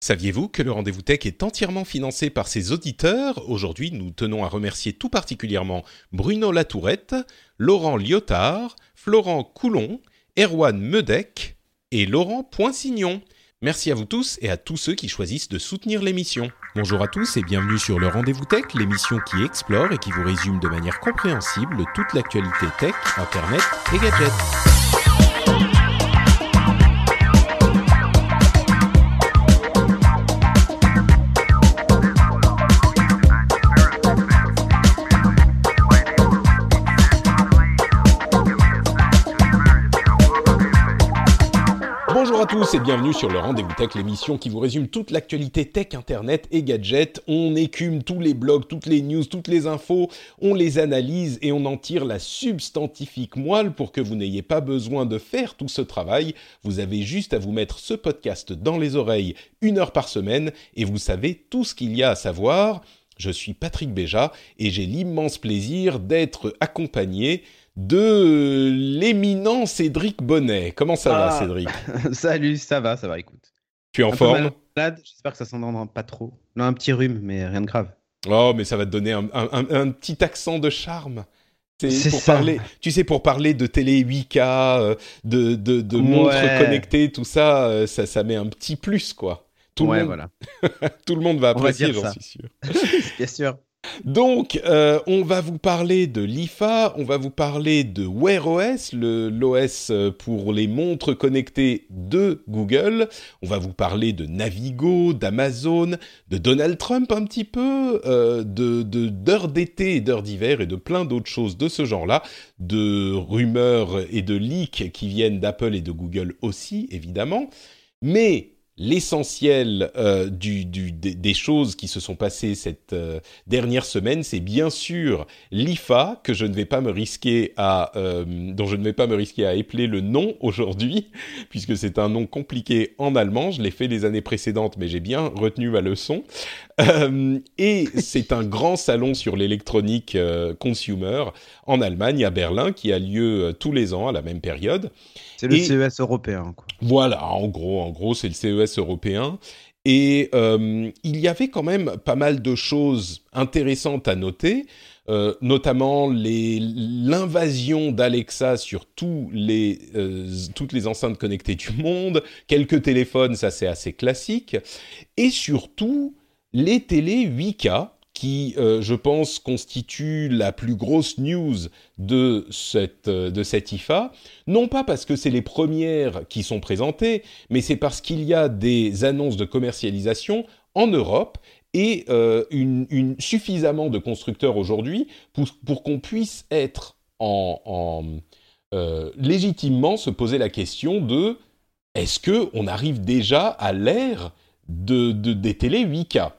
Saviez-vous que le rendez-vous tech est entièrement financé par ses auditeurs? Aujourd'hui, nous tenons à remercier tout particulièrement Bruno Latourette, Laurent Lyotard, Florent Coulon, Erwan Medec et Laurent Poinsignon. Merci à vous tous et à tous ceux qui choisissent de soutenir l'émission. Bonjour à tous et bienvenue sur le Rendez-vous Tech, l'émission qui explore et qui vous résume de manière compréhensible toute l'actualité tech, internet et gadgets. Bonjour à tous et bienvenue sur le Rendez-vous Tech, l'émission qui vous résume toute l'actualité tech, internet et gadgets. On écume tous les blogs, toutes les news, toutes les infos, on les analyse et on en tire la substantifique moelle pour que vous n'ayez pas besoin de faire tout ce travail. Vous avez juste à vous mettre ce podcast dans les oreilles une heure par semaine et vous savez tout ce qu'il y a à savoir. Je suis Patrick Béja et j'ai l'immense plaisir d'être accompagné de l'éminent Cédric Bonnet. Comment ça va, Ah. Cédric? Salut, ça va, ça va, écoute. Tu es en un forme? j'espère que ça s'entendra pas trop. Non, un petit rhume, mais rien de grave. Oh, mais ça va te donner un, un- un- un petit accent de charme. C'est pour ça. parler, tu sais, pour parler de télé 8K, euh, de, de, de Ouais. montres connectées, tout ça, euh, ça, ça met un petit plus, quoi. Tout, ouais, le, monde, voilà. tout le monde va apprécier, j'en ça. suis sûr. Bien sûr. Donc, euh, on va vous parler de l'IFA, on va vous parler de Wear OS, l'OS pour les montres connectées de Google. On va vous parler de Navigo, d'Amazon, de Donald Trump un petit peu, euh, de- d'heures d'été et d'heures d'hiver et de plein d'autres choses de ce genre-là, de rumeurs et de leaks qui viennent d'Apple et de Google aussi, évidemment. Mais l'essentiel euh, du, du- des, choses qui se sont passées cette euh, dernière semaine, c'est bien sûr l'IFA que je ne vais pas me risquer à, euh, dont je ne vais pas me risquer à épeler le nom aujourd'hui, puisque c'est un nom compliqué en allemand. Je l'ai fait les années précédentes, mais j'ai bien retenu ma leçon. Euh, et c'est un grand salon sur l'électronique euh, consumer en Allemagne, à Berlin, qui a lieu euh, tous les ans à la même période. C'est le Et- CES européen, quoi. Voilà, en gros, en gros, c'est le CES européen. Et euh, il y avait quand même pas mal de choses intéressantes à noter, euh, notamment l'invasion d'Alexa sur tous les, euh, toutes les enceintes connectées du monde, quelques téléphones, ça c'est assez classique, et surtout les télés 8K qui, euh, je pense, constituent la plus grosse news de cette, euh, de cette IFA, non pas parce que c'est les premières qui sont présentées, mais c'est parce qu'il y a des annonces de commercialisation en Europe et euh, une, suffisamment de constructeurs aujourd'hui pour, pour qu'on puisse être en, en, légitimement se poser la question de est-ce que on arrive déjà à l'ère de- des télé 8K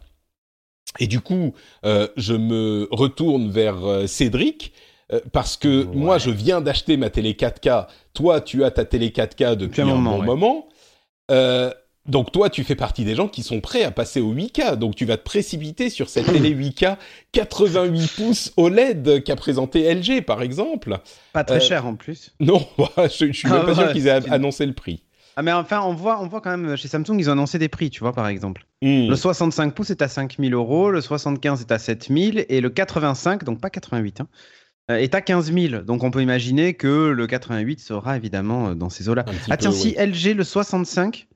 Et du coup, euh, je me retourne vers euh, Cédric. euh, parce que Ouais. moi, je viens d'acheter ma télé 4K. Toi, tu as ta télé 4K depuis Depuis un moment, bon ouais. moment. Euh, donc toi, tu fais partie des gens qui sont prêts à passer au 8K. Donc tu vas te précipiter sur cette télé 8K 88 pouces OLED qu'a présenté LG, par exemple. Pas très Euh, cher en plus. Non, je, je suis même Ah pas sûr qu'ils aient annoncé le prix. Ah, mais enfin, on voit, on voit quand même, chez Samsung, ils ont annoncé des prix, tu vois, par exemple. Hmm. Le 65 pouces est à 5000 euros, le 75 est à 7000, et le 85, donc pas 88, hein, euh, est à 15 000. Donc on peut imaginer que le 88 sera évidemment euh, dans ces eaux-là. Ah tiens, si LG, le 65,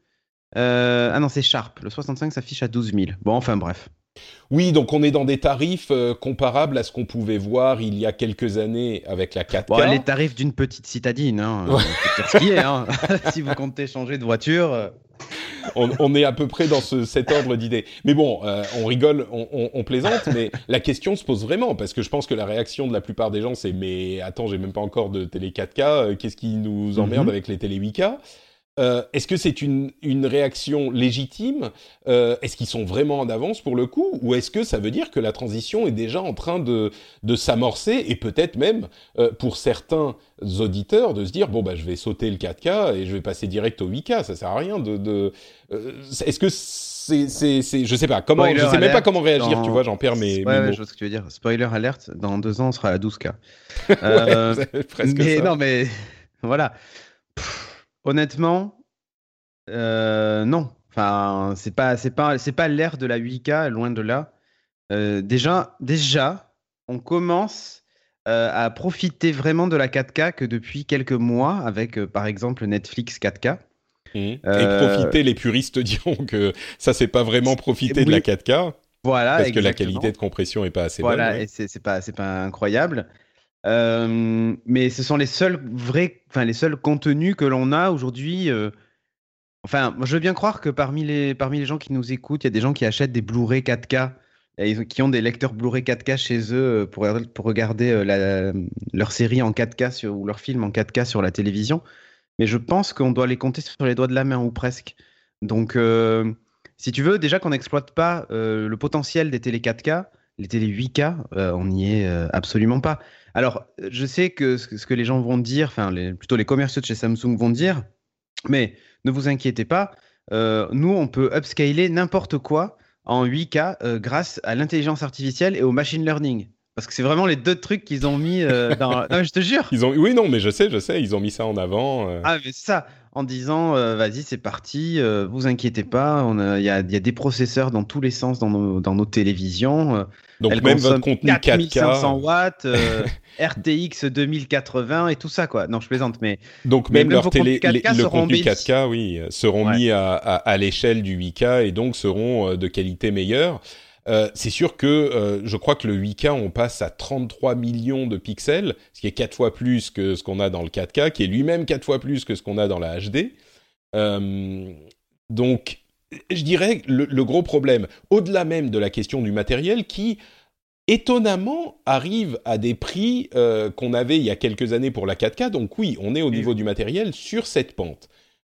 euh, ah non, c'est Sharp, le 65 s'affiche à 12 000. Bon, enfin bref. Oui, donc on est dans des tarifs euh, comparables à ce qu'on pouvait voir il y a quelques années avec la 4K. Bon, les tarifs d'une petite citadine, hein, Ouais. c'est peut-être ce qui est. Hein. si vous comptez changer de voiture, euh, on, on est à peu près dans ce, cet ordre d'idée. Mais bon, euh, on rigole, on, on- on plaisante, mais la question se pose vraiment parce que je pense que la réaction de la plupart des gens, c'est mais attends, j'ai même pas encore de télé 4K, euh, qu'est-ce qui nous emmerde Mhm. avec les télé 8K euh, est-ce que c'est une, une, réaction légitime? Euh, Est-ce qu'ils sont vraiment en avance pour le coup? Ou est-ce que ça veut dire que la transition est déjà en train de, de s'amorcer et peut-être même euh, pour certains auditeurs de se dire bon bah je vais sauter le 4K et je vais passer direct au 8K Ça sert à rien de. de est-ce que c'est, c'est, je sais pas comment, je sais même pas comment réagir. Tu vois, j'en perds mes. Ouais, mes je vois ce que tu veux dire. Spoiler alerte. Dans deux ans, on sera à 12K. ouais, presque mais ça. non, mais voilà. Honnêtement, euh, non. Enfin, c'est pas, c'est pas, c'est pas l'ère de la 8K, loin de là. Euh, déjà, déjà, on commence euh, à profiter vraiment de la 4K que depuis quelques mois, avec par exemple Netflix 4K. Mmh. Et profiter, les puristes diront que ça, c'est pas vraiment profiter de la 4K. Voilà, parce que la qualité de compression est pas assez bonne. Voilà, et c'est pas, c'est pas incroyable. Euh, mais ce sont les seuls vrais, enfin les seuls contenus que l'on a aujourd'hui. Euh... Enfin, je veux bien croire que parmi les, parmi les gens qui nous écoutent, il y a des gens qui achètent des Blu-ray 4K et qui ont des lecteurs Blu-ray 4K chez eux euh, pour, pour regarder la, leur série en 4K sur, ou leur film en 4K sur la télévision. Mais je pense qu'on doit les compter sur les doigts de la main ou presque. Donc, si tu veux, déjà qu'on n'exploite pas le potentiel des télé 4K, les télé 8K, on n'y est absolument pas. Alors, je sais que ce que les gens vont dire, enfin, plutôt les commerciaux de chez Samsung vont dire, mais ne vous inquiétez pas, euh, nous, on peut upscaler n'importe quoi en 8K euh, grâce à l'intelligence artificielle et au machine learning. Parce que c'est vraiment les deux trucs qu'ils ont mis euh, dans. non, je te jure. Ils ont... Oui, non, mais je sais, je sais, ils ont mis ça en avant. Ah, mais ça en disant euh, vas-y c'est parti, euh, vous inquiétez pas, il y a, y a, des processeurs dans tous les sens dans nos, dans nos télévisions. Euh, Donc même votre contenu 4500 watts, RTX 2080 et tout ça quoi. Non je plaisante mais donc même, leur télé, le contenu 4K oui seront mis à, à, à l'échelle du 8K et donc seront de qualité meilleure. Euh, c'est sûr que euh, je crois que le 8K, on passe à 33 millions de pixels, ce qui est quatre fois plus que ce qu'on a dans le 4K, qui est lui-même quatre fois plus que ce qu'on a dans la HD. Euh, donc, je dirais le, le gros problème, au-delà même de la question du matériel, qui étonnamment arrive à des prix qu'on avait il y a quelques années pour la 4K. Donc oui, on est au niveau du matériel sur cette pente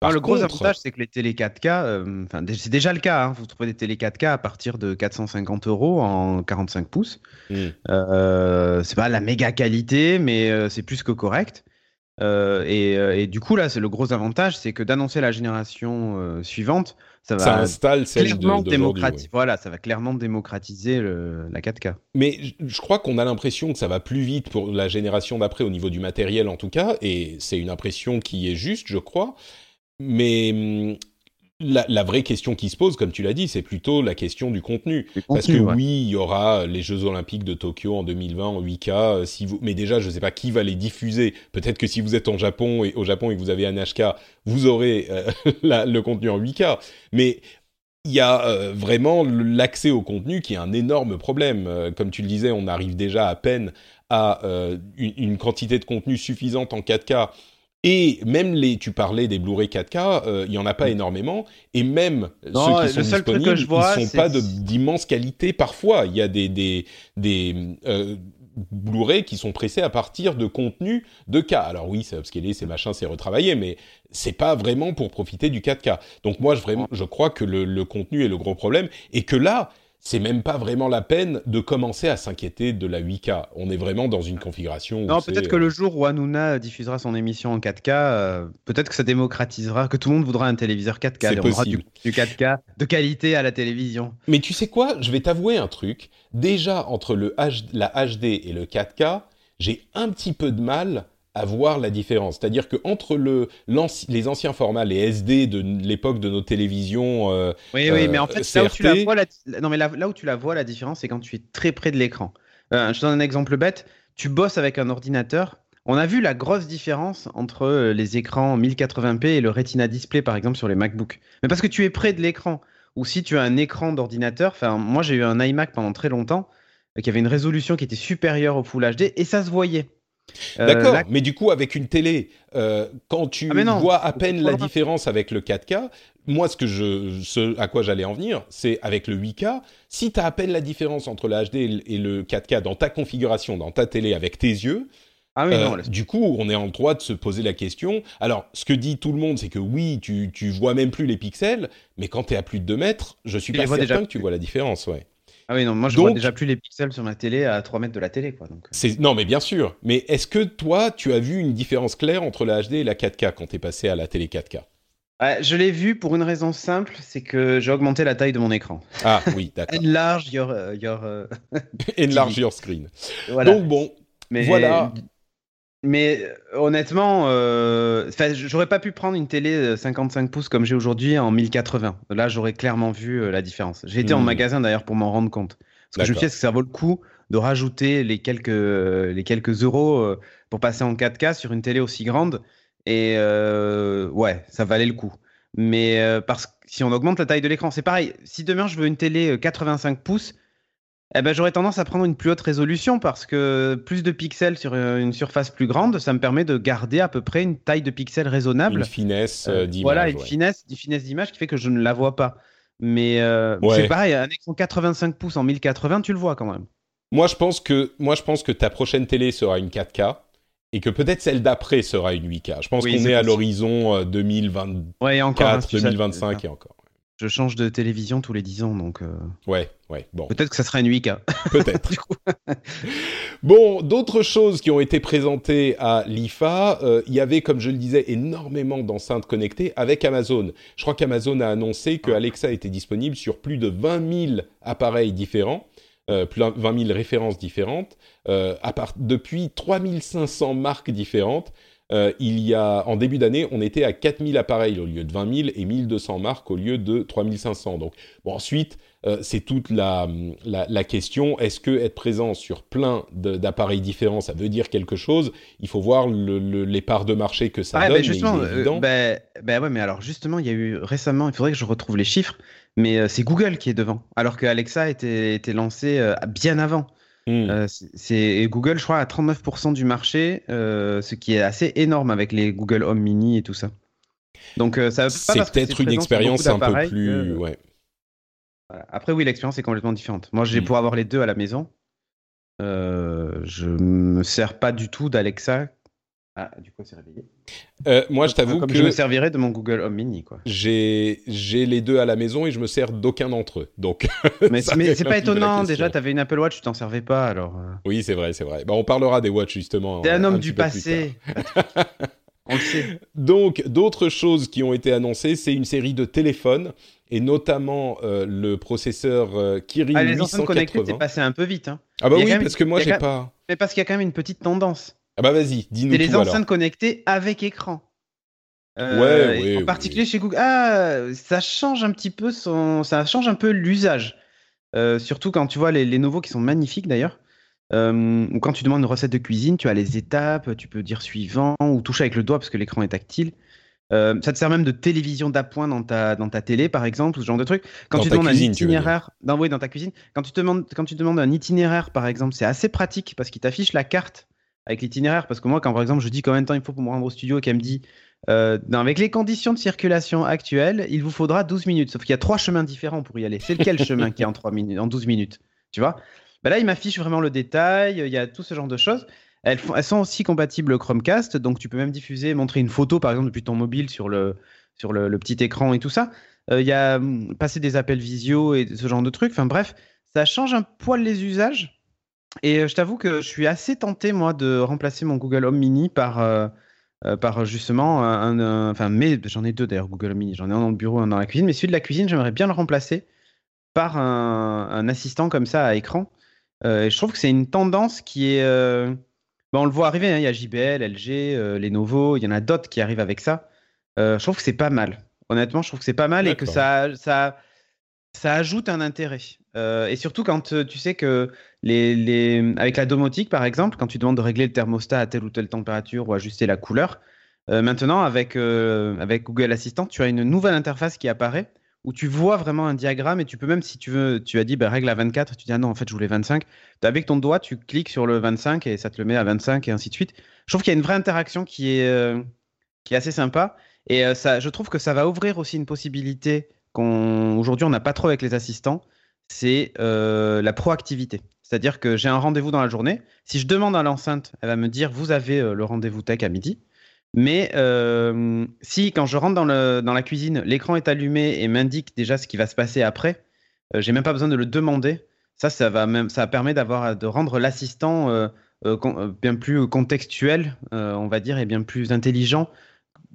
le gros avantage, c'est que les télé 4K, euh, c'est déjà le cas. Hein, vous trouvez des télé 4K à partir de 450 euros en 45 pouces. Mm. Euh, c'est pas la méga qualité, mais euh, c'est plus que correct. Et, du coup, là, c'est le gros avantage, c'est que d'annoncer la génération suivante, ça va installe clairement démocratiser. Voilà, ça va clairement démocratiser la 4K. Mais je crois qu'on a l'impression que ça va plus vite pour la génération d'après au niveau du matériel en tout cas, et c'est une impression qui est juste, je crois. Mais hum, la, vraie question qui se pose, comme tu l'as dit, c'est plutôt la question du contenu. Parce que oui, il y aura les Jeux Olympiques de Tokyo en 2020 en 8K. Euh, si vous, mais déjà, je ne sais pas qui va les diffuser. Peut-être que si vous êtes en Japon et au Japon et que vous avez un HK, vous aurez euh, le contenu en 8K. Mais il y a euh, vraiment l'accès au contenu qui est un énorme problème. comme tu le disais, on arrive déjà à peine à une, une, quantité de contenu suffisante en 4K et même les, tu parlais des Blu-ray 4K, euh, il y en a pas mm. énormément. Et même ceux qui sont disponibles, ils sont pas d'immense qualité. Parfois, il y a des des des euh, Blu-ray qui sont pressés à partir de contenu de K. Alors oui, c'est upscalé, c'est machin, c'est retravaillé, mais c'est pas vraiment pour profiter du 4K. Donc moi, je, vraiment, je crois que le, le contenu est le gros problème et que là, c'est même pas vraiment la peine de commencer à s'inquiéter de la 8K. On est vraiment dans une configuration. non, peut-être que le euh, jour où Hanouna diffusera son émission en 4K, euh, peut-être que ça démocratisera, que tout le monde voudra un téléviseur 4K. C'est possible. Du, 4K de qualité à la télévision. Mais tu sais quoi? Je vais t'avouer un truc. Déjà, entre le la HD et le 4K, j'ai un petit peu de mal à voir la différence. C'est-à-dire que entre le, les anciens formats, les SD de l'époque de nos télévisions. Euh, oui, oui, mais en fait, là où, tu la vois, la... Non, mais là, où tu la vois, la différence, c'est quand tu es très près de l'écran. Euh, je te donne un exemple bête. Tu bosses avec un ordinateur. On a vu la grosse différence entre euh, les écrans 1080p et le Retina Display, par exemple, sur les MacBooks. Mais parce que tu es près de l'écran. Ou si tu as un écran d'ordinateur. Enfin, moi, j'ai eu un iMac pendant très longtemps qui avait une résolution qui était supérieure au Full HD et ça se voyait. Euh, D'accord, mais du coup, avec une télé, euh, quand tu ah, vois à peine la différence avec le 4K, moi, ce, que je, ce à quoi j'allais en venir, c'est avec le 8K, si tu as à peine la différence entre le HD et le 4K dans ta configuration, dans ta télé avec tes yeux, Ah oui, non, Euh, du coup, on est en droit de se poser la question. Alors, ce que dit tout le monde, c'est que oui, tu, tu vois même plus les pixels, mais quand tu es à plus de 2 mètres, je suis Tu pas certain que tu vois la différence, ouais. Ah oui, non, moi je vois Donc- déjà plus les pixels sur ma télé à 3 mètres de la télé, quoi. Donc, euh. Non, mais bien sûr. Mais est-ce que toi, tu as vu une différence claire entre la HD et la 4K quand tu es passé à la télé 4K Ouais, je l'ai vu pour une raison simple, c'est que j'ai augmenté la taille de mon écran. Ah oui, d'accord. Enlarge your, euh, your euh, Enlarge your screen. voilà. Donc bon, mais, voilà. Mais euh, honnêtement, euh, j'aurais pas pu prendre une télé euh, 55 pouces comme j'ai aujourd'hui en 1080. Là, j'aurais clairement vu euh, la différence. J'ai été en Hmm. magasin d'ailleurs pour m'en rendre compte. Parce que je me suis dit, que ça vaut le coup de rajouter les quelques, euh, les quelques euros euh, pour passer en 4K sur une télé aussi grande? Et euh, ouais, ça valait le coup. Mais euh, parce que si on augmente la taille de l'écran, c'est pareil. Si demain je veux une télé euh, 85 pouces, eh ben, j'aurais tendance à prendre une plus haute résolution parce que plus de pixels sur euh, une surface plus grande, ça me permet de garder à peu près une taille de pixels raisonnable. une finesse euh, Euh, d'image. voilà, une ouais. finesse, une finesse d'image qui fait que je ne la vois pas. Mais euh, Ouais. c'est pareil, un écran 85 pouces en 1080, tu le vois quand même. Moi, je pense que moi, je pense que ta prochaine télé sera une 4K et que peut-être celle d'après sera une 8K. Je pense Oui, qu'on est à l'horizon euh, 2024, Ouais, et encore, hein, 2025 et encore. Je change de télévision tous les 10 ans, donc euh, Ouais, ouais, bon, peut-être que ça sera une 8K. peut-être. Bon, d'autres choses qui ont été présentées à l'IFA, euh, il y avait, comme je le disais, énormément d'enceintes connectées avec Amazon. Je crois qu'Amazon a annoncé que Alexa était disponible sur plus de 20 000 appareils différents, euh, plus de 20 000 références différentes, euh, à part, depuis 3500 marques différentes. Euh, il y a, en début d'année, on était à 4000 appareils au lieu de 20 000 et 1200 marques au lieu de 3500. Donc, bon, ensuite, euh, c'est toute la, la, la question. Est-ce que être présent sur plein d'appareils différents, ça veut dire quelque chose? Il faut voir le- le- les parts de marché que ça Ouais, donne. mais justement, est euh, ben, ben ouais, mais alors justement, il y a eu récemment, il faudrait que je retrouve les chiffres, mais c'est Google qui est devant, alors que Alexa était, était lancé bien avant. Hmm. Euh, c'est- Google, je crois, à 39% du marché, euh, ce qui est assez énorme avec les Google Home Mini et tout ça. Donc euh, ça c'est peut-être une expérience un peu plus. que- Ouais. Voilà. Après, oui, l'expérience est complètement différente. Moi, j'ai Mm. pour avoir les deux à la maison. Euh, je me sers pas du tout d'Alexa. Ah, du coup, c'est réveillé. Euh, moi, je t'avoue que je me servirais de mon Google Home Mini, quoi. j'ai j'ai les deux à la maison et je me sers d'aucun d'entre eux. Donc, Mais, c'est pas étonnant. Déjà, tu avais une Apple Watch, tu t'en servais pas, alors. euh. oui, c'est vrai, c'est vrai. Bah, on parlera des watch justement. T'es un homme du passé. On le sait. Donc, d'autres choses qui ont été annoncées, c'est une série de téléphones, et notamment euh, le processeur euh, Kirin Ah, les enceintes connectées, 880. c'est passé un peu vite. Hein. Ah bah oui, même- parce que moi, j'ai pas... Mais parce qu'il y a quand même une petite tendance. Ah bah vas-y, dis-nous C'est tout les alors. enceintes connectées avec écran. Euh, Ouais, ouais, En ouais. particulier chez Google. Ah, ça change un petit peu son, ça change un peu l'usage. Euh, surtout quand tu vois les, les nouveaux qui sont magnifiques d'ailleurs. Euh, ou quand tu demandes une recette de cuisine, tu as les étapes, tu peux dire suivant ou toucher avec le doigt parce que l'écran est tactile. Euh, ça te sert même de télévision d'appoint dans ta, dans ta télé, par exemple, ou ce genre de truc. Quand Dans tu ta demandes cuisine, un itinéraire, dans, oui, dans ta cuisine, quand tu, demandes, quand tu demandes un itinéraire, par exemple, c'est assez pratique parce qu'il t'affiche la carte avec l'itinéraire. Parce que moi, quand par exemple je dis combien de temps il faut pour me rendre au studio et qu'elle me dit euh, non, avec les conditions de circulation actuelles, il vous faudra 12 minutes. Sauf qu'il y a trois chemins différents pour y aller. C'est lequel chemin qui est en, 3 minutes, en 12 minutes Tu vois? Ben Là, il m'affiche vraiment le détail. Il y a tout ce genre de choses. Elles, sont aussi compatibles Chromecast. Donc, tu peux même diffuser, montrer une photo, par exemple, depuis ton mobile sur le, sur le, petit écran et tout ça. Euh, Il y a hum, passer des appels visio et ce genre de trucs. Enfin, bref, ça change un poil les usages. Et euh, je t'avoue que je suis assez tenté, moi, de remplacer mon Google Home Mini par, euh, euh, par justement un. un- Enfin, mais j'en ai deux d'ailleurs, Google Home Mini. J'en ai un dans le bureau, un dans la cuisine. Mais celui de la cuisine, j'aimerais bien le remplacer par un, un assistant comme ça à écran. Euh, et je trouve que c'est une tendance qui est. euh, bon, on le voit arriver, hein, il y a JBL, LG, Lenovo, il y en a d'autres qui arrivent avec ça. Je trouve que c'est pas mal. Honnêtement, je trouve que c'est pas mal et que ça, ça, ça ajoute un intérêt. Euh, et surtout quand euh, tu sais que les, avec la domotique, par exemple, quand tu demandes de régler le thermostat à telle ou telle température ou ajuster la couleur, euh, maintenant avec, avec Google Assistant, tu as une nouvelle interface qui apparaît où tu vois vraiment un diagramme et tu peux même, si tu veux, tu as dit bah, règle à 24, tu dis ah non, en fait, je voulais 25. Avec ton doigt, tu cliques sur le 25 et ça te le met à 25 et ainsi de suite. Je trouve qu'il y a une vraie interaction qui est, qui est assez sympa. Et ça, je trouve que ça va ouvrir aussi une possibilité qu'on aujourd'hui on n'a pas trop avec les assistants. C'est la proactivité. C'est-à-dire que j'ai un rendez-vous dans la journée. Si je demande à l'enceinte, elle va me dire vous avez le rendez-vous tech à midi. Mais si quand je rentre dans, le, dans la cuisine, l'écran est allumé et m'indique déjà ce qui va se passer après, j'ai même pas besoin de le demander. Ça, ça va même, ça permet d'avoir, de rendre l'assistant bien plus contextuel, on va dire, et bien plus intelligent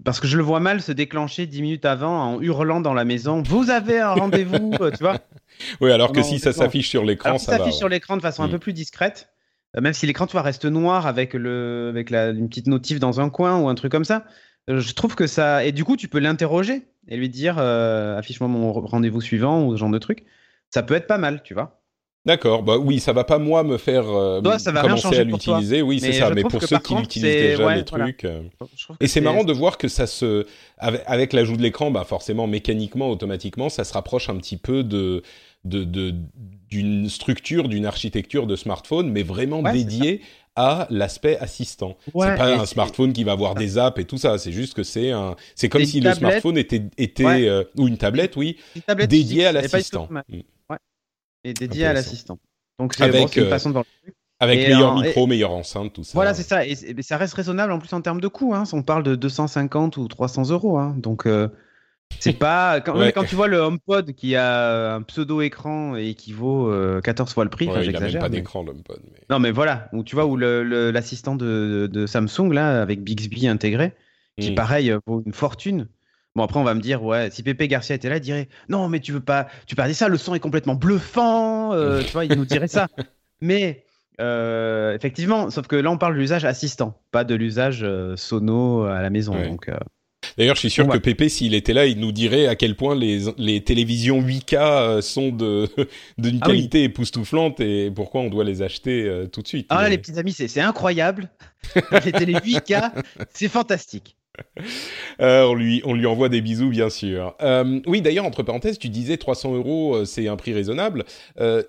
parce que je le vois mal se déclencher dix minutes avant en hurlant dans la maison Vous avez un rendez-vous, euh, tu vois Oui, alors que si ça s'affiche sur l'écran, ça, ça s'affiche sur l'écran de façon un mm. peu plus discrète, euh, même si l'écran, tu vois, reste noir avec, le, avec la, une petite notif dans un coin ou un truc comme ça. Euh, je trouve que ça. Et du coup, tu peux l'interroger et lui dire Affiche-moi mon rendez-vous suivant ou ce genre de truc. Ça peut être pas mal, tu vois. D'accord, bah oui, ça va pas moi me faire euh, commencer à l'utiliser, oui c'est ça, mais pour ceux qui l'utilisent déjà les trucs. Euh. Et c'est marrant de voir que ça se, avec, l'ajout de l'écran, bah forcément mécaniquement, automatiquement, ça se rapproche un petit peu de d'une de, structure, d'une architecture de smartphone, mais vraiment dédiée à l'aspect assistant. c'est pas un smartphone qui va avoir des apps et tout ça. C'est juste que c'est un, c'est comme si le smartphone était était euh, ou une tablette, oui, dédiée à l'assistant et dédié à l'assistant. Donc c'est une euh, façon de voir le truc. Avec meilleur micro, meilleure enceinte, tout ça. Voilà, c'est ça. Et, ça reste raisonnable en plus en termes de coût. Hein. On parle de 250 ou 300 euros. Hein. Donc, euh, c'est pas. Quand, quand, tu vois le HomePod qui a un pseudo-écran et qui vaut 14 euh, fois le prix, ouais, il a même pas d'écran, l'HomePod. Non, mais voilà. Ou tu vois, où l'assistant de, de, Samsung, là, avec Bixby intégré, qui, hmm. pareil, vaut une fortune. Bon, après, on va me dire, ouais, si Pépé Garcia était là, il dirait, non, mais tu veux pas, tu dire ça, le son est complètement bluffant, euh, tu vois, il nous dirait ça. Mais, euh, effectivement, sauf que là, on parle de l'usage assistant, pas de l'usage euh, sono à la maison. Donc, D'ailleurs, je suis sûr que Pépé, s'il était là, il nous dirait à quel point les, les télévisions 8K sont de d'une ah qualité époustouflante et pourquoi on doit les acheter tout de suite. Ah là, les petits amis, c'est incroyable. les télé 8K, c'est fantastique. Euh, on, lui, on lui envoie des bisous, bien sûr. Euh, oui, d'ailleurs, entre parenthèses, tu disais 300 euros, euh, c'est un prix raisonnable.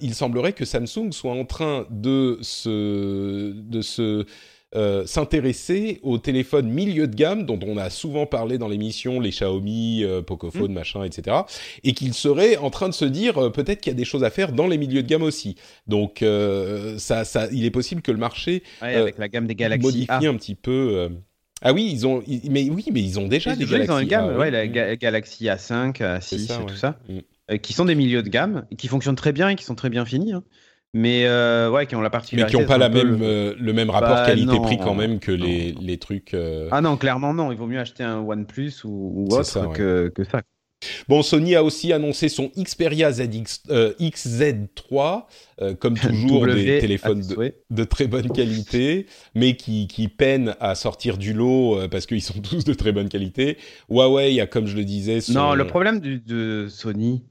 il semblerait que Samsung soit en train de se, de se s'intéresser aux téléphones milieu de gamme dont on a souvent parlé dans l'émission, les Xiaomi, Pocophone, mm. machin, etc. Et qu'il serait en train de se dire peut-être qu'il y a des choses à faire dans les milieux de gamme aussi. Donc ça, ça, il est possible que le marché avec la gamme des Galaxy modifie un petit peu ah oui, ils ont, mais oui, mais ils ont déjà des Galaxy. Ils ont une gamme, ouais, la Galaxy A5, A6 et tout ça, mm. euh, qui sont des milieux de gamme, qui fonctionnent très bien et qui sont très bien finis. Hein. Mais euh, ouais, qui ont la particularité. Mais qui n'ont pas la même, le... Euh, même rapport bah, qualité-prix quand même que les, les, trucs. Ah non, clairement non. Il vaut mieux acheter un OnePlus ou, ou autre que, que ça. Bon, Sony a aussi annoncé son Xperia ZX, euh, XZ3, euh, comme toujours des téléphones de, très bonne qualité, mais qui, qui peinent à sortir du lot euh, parce qu'ils sont tous de très bonne qualité. Huawei a, comme je le disais, non, le problème de Sony,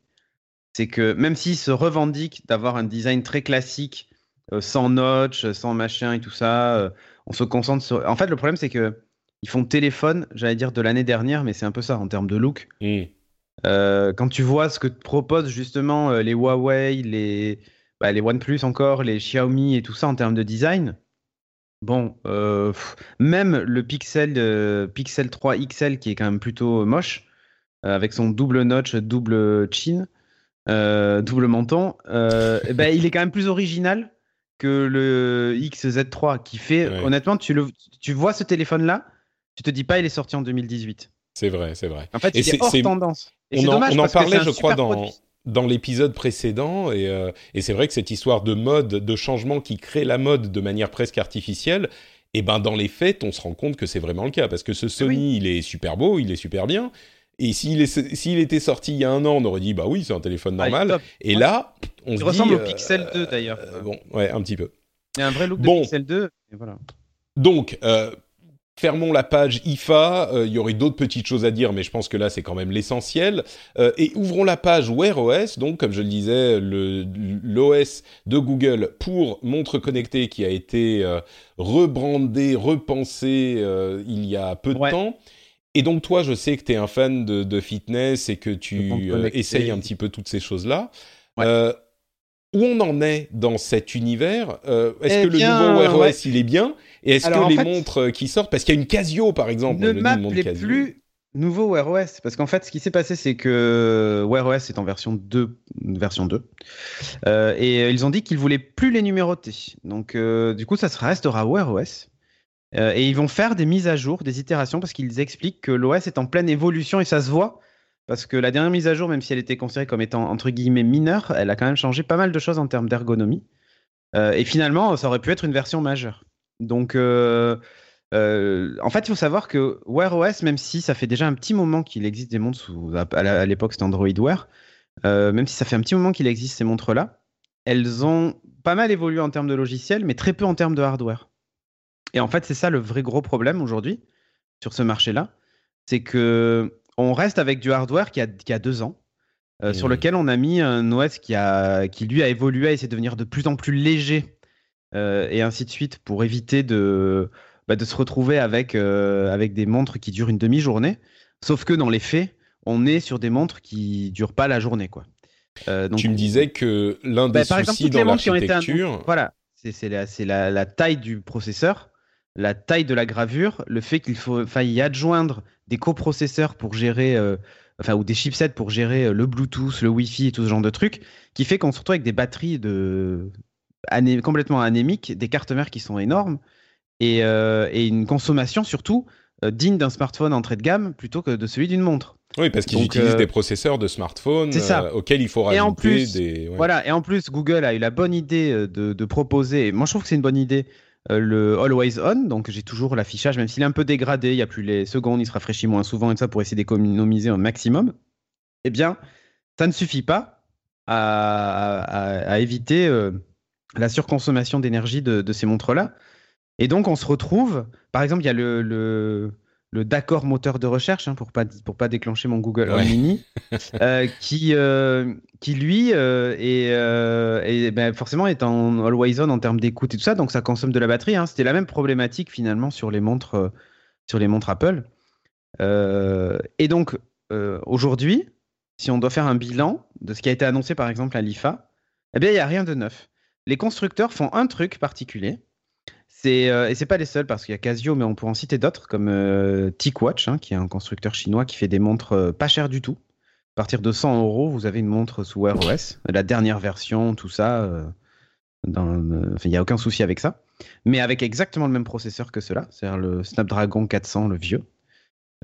c'est que même s'ils se revendiquent d'avoir un design très classique, sans notch, sans machin et tout ça, on se concentre sur. En fait, le problème c'est que ils font téléphone, j'allais dire de l'année dernière, mais c'est un peu ça en termes de look. Mmh. Euh, quand tu vois ce que proposent justement euh, les Huawei, les, bah, les OnePlus encore, les Xiaomi et tout ça en termes de design, bon, euh, même le Pixel, Pixel 3 XL qui est quand même plutôt moche, avec son double notch, double chin, double menton, eh ben, il est quand même plus original que le XZ3 qui fait, honnêtement, tu, le, tu vois ce téléphone-là, tu te dis pas il est sorti en 2018. C'est vrai, c'est vrai. En fait, il est hors tendance. On, en, on en, parlait, je crois, dans, dans l'épisode précédent, et, euh, et c'est vrai que cette histoire de mode, de changement qui crée la mode de manière presque artificielle, et eh ben dans les faits, on se rend compte que c'est vraiment le cas, parce que ce Sony, il est super beau, il est super bien, et s'il était sorti il y a un an, on aurait dit bah oui, c'est un téléphone ah, normal. et là, on il se ressemble au euh, Pixel 2 d'ailleurs. Euh, bon, ouais, un petit peu. Il y a un vrai look de Pixel 2. Et voilà. Donc, Fermons la page IFA, il euh, y aurait d'autres petites choses à dire, mais je pense que là c'est quand même l'essentiel. Euh, et ouvrons la page Wear OS, donc comme je le disais, l'OS de Google pour montre connectée qui a été euh, rebrandé, repensé il y a peu de temps. Et donc toi, je sais que tu es un fan de, fitness et que tu essayes un petit peu toutes ces choses-là. où on en est dans cet univers? Est-ce eh que le nouveau Wear OS il est bien? Et est-ce que les montres qui sortent, parce qu'il y a une Casio par exemple, ne m'appelez plus, nouveau Wear OS. Parce qu'en fait, ce qui s'est passé, c'est que Wear OS est en version 2. Version 2 euh, et ils ont dit qu'ils voulaient plus les numéroter. Donc, euh, du coup, ça restera Wear OS. Euh, et ils vont faire des mises à jour, des itérations, parce qu'ils expliquent que l'OS est en pleine évolution et ça se voit. Parce que la dernière mise à jour, même si elle était considérée comme étant entre guillemets mineure, elle a quand même changé pas mal de choses en termes d'ergonomie. et finalement, ça aurait pu être une version majeure. Donc, euh, en fait, il faut savoir que Wear OS, même si ça fait déjà un petit moment qu'il existe des montres sous, à, l'époque c'était Android Wear, euh, même si ça fait un petit moment qu'il existe ces montres-là, elles ont pas mal évolué en termes de logiciel, mais très peu en termes de hardware. Et en fait, c'est ça le vrai gros problème aujourd'hui sur ce marché-là, c'est que on reste avec du hardware qui a, qui a deux ans, euh, sur lequel on a mis un OS qui, a, qui lui a évolué et de devenir de plus en plus léger et ainsi de suite pour éviter de bah, de se retrouver avec, euh, avec des montres qui durent une demi-journée. Sauf que dans les faits, on est sur des montres qui durent pas la journée. Quoi. Euh, donc, tu me disais que l'un bah, des par soucis exemple, dans l'architecture... Voilà, c'est la, la, taille du processeur, la taille de la gravure, le fait qu'il faut y adjoindre des coprocesseurs pour gérer, euh, enfin, ou des chipsets pour gérer le Bluetooth, le Wi-Fi et tout ce genre de trucs, qui fait qu'on se retrouve avec des batteries de... complètement anémiques, des cartes mères qui sont énormes, euh, et, une consommation surtout euh, digne d'un smartphone entrée de gamme plutôt que de celui d'une montre. Oui, parce qu'ils utilisent euh, des processeurs de smartphone auxquels il faut rajouter et en plus, des. Voilà, et en plus, Google a eu la bonne idée de, proposer, moi je trouve que c'est une bonne idée, le Always On. Donc j'ai toujours l'affichage, même s'il est un peu dégradé, il n'y a plus les secondes, il se rafraîchit moins souvent et ça pour essayer d'économiser un maximum. Eh bien, ça ne suffit pas à, éviter la surconsommation d'énergie de, ces montres-là. Et donc, on se retrouve, par exemple, il y a le, le, d'accord moteur de recherche, hein, pour pas pour pas déclencher mon Google Mini, euh, qui euh, qui lui euh, est, ben, forcément est en always on en termes d'écoute et tout ça, donc ça consomme de la batterie. Hein. C'était la même problématique finalement sur les montres sur les montres Apple. et donc aujourd'hui, si on doit faire un bilan de ce qui a été annoncé par exemple à l'IFA, eh bien il y a rien de neuf. Les constructeurs font un truc particulier et euh, et c'est pas les seuls parce qu'il y a Casio, mais on peut en citer d'autres comme euh, TicWatch, hein, qui est un constructeur chinois qui fait des montres euh, pas chères du tout. À partir de 100 euros, vous avez une montre sous Wear OS, la dernière version, tout ça. Il n'y a aucun souci avec ça. Mais avec exactement le même processeur que cela, c'est-à-dire le Snapdragon 400, le vieux.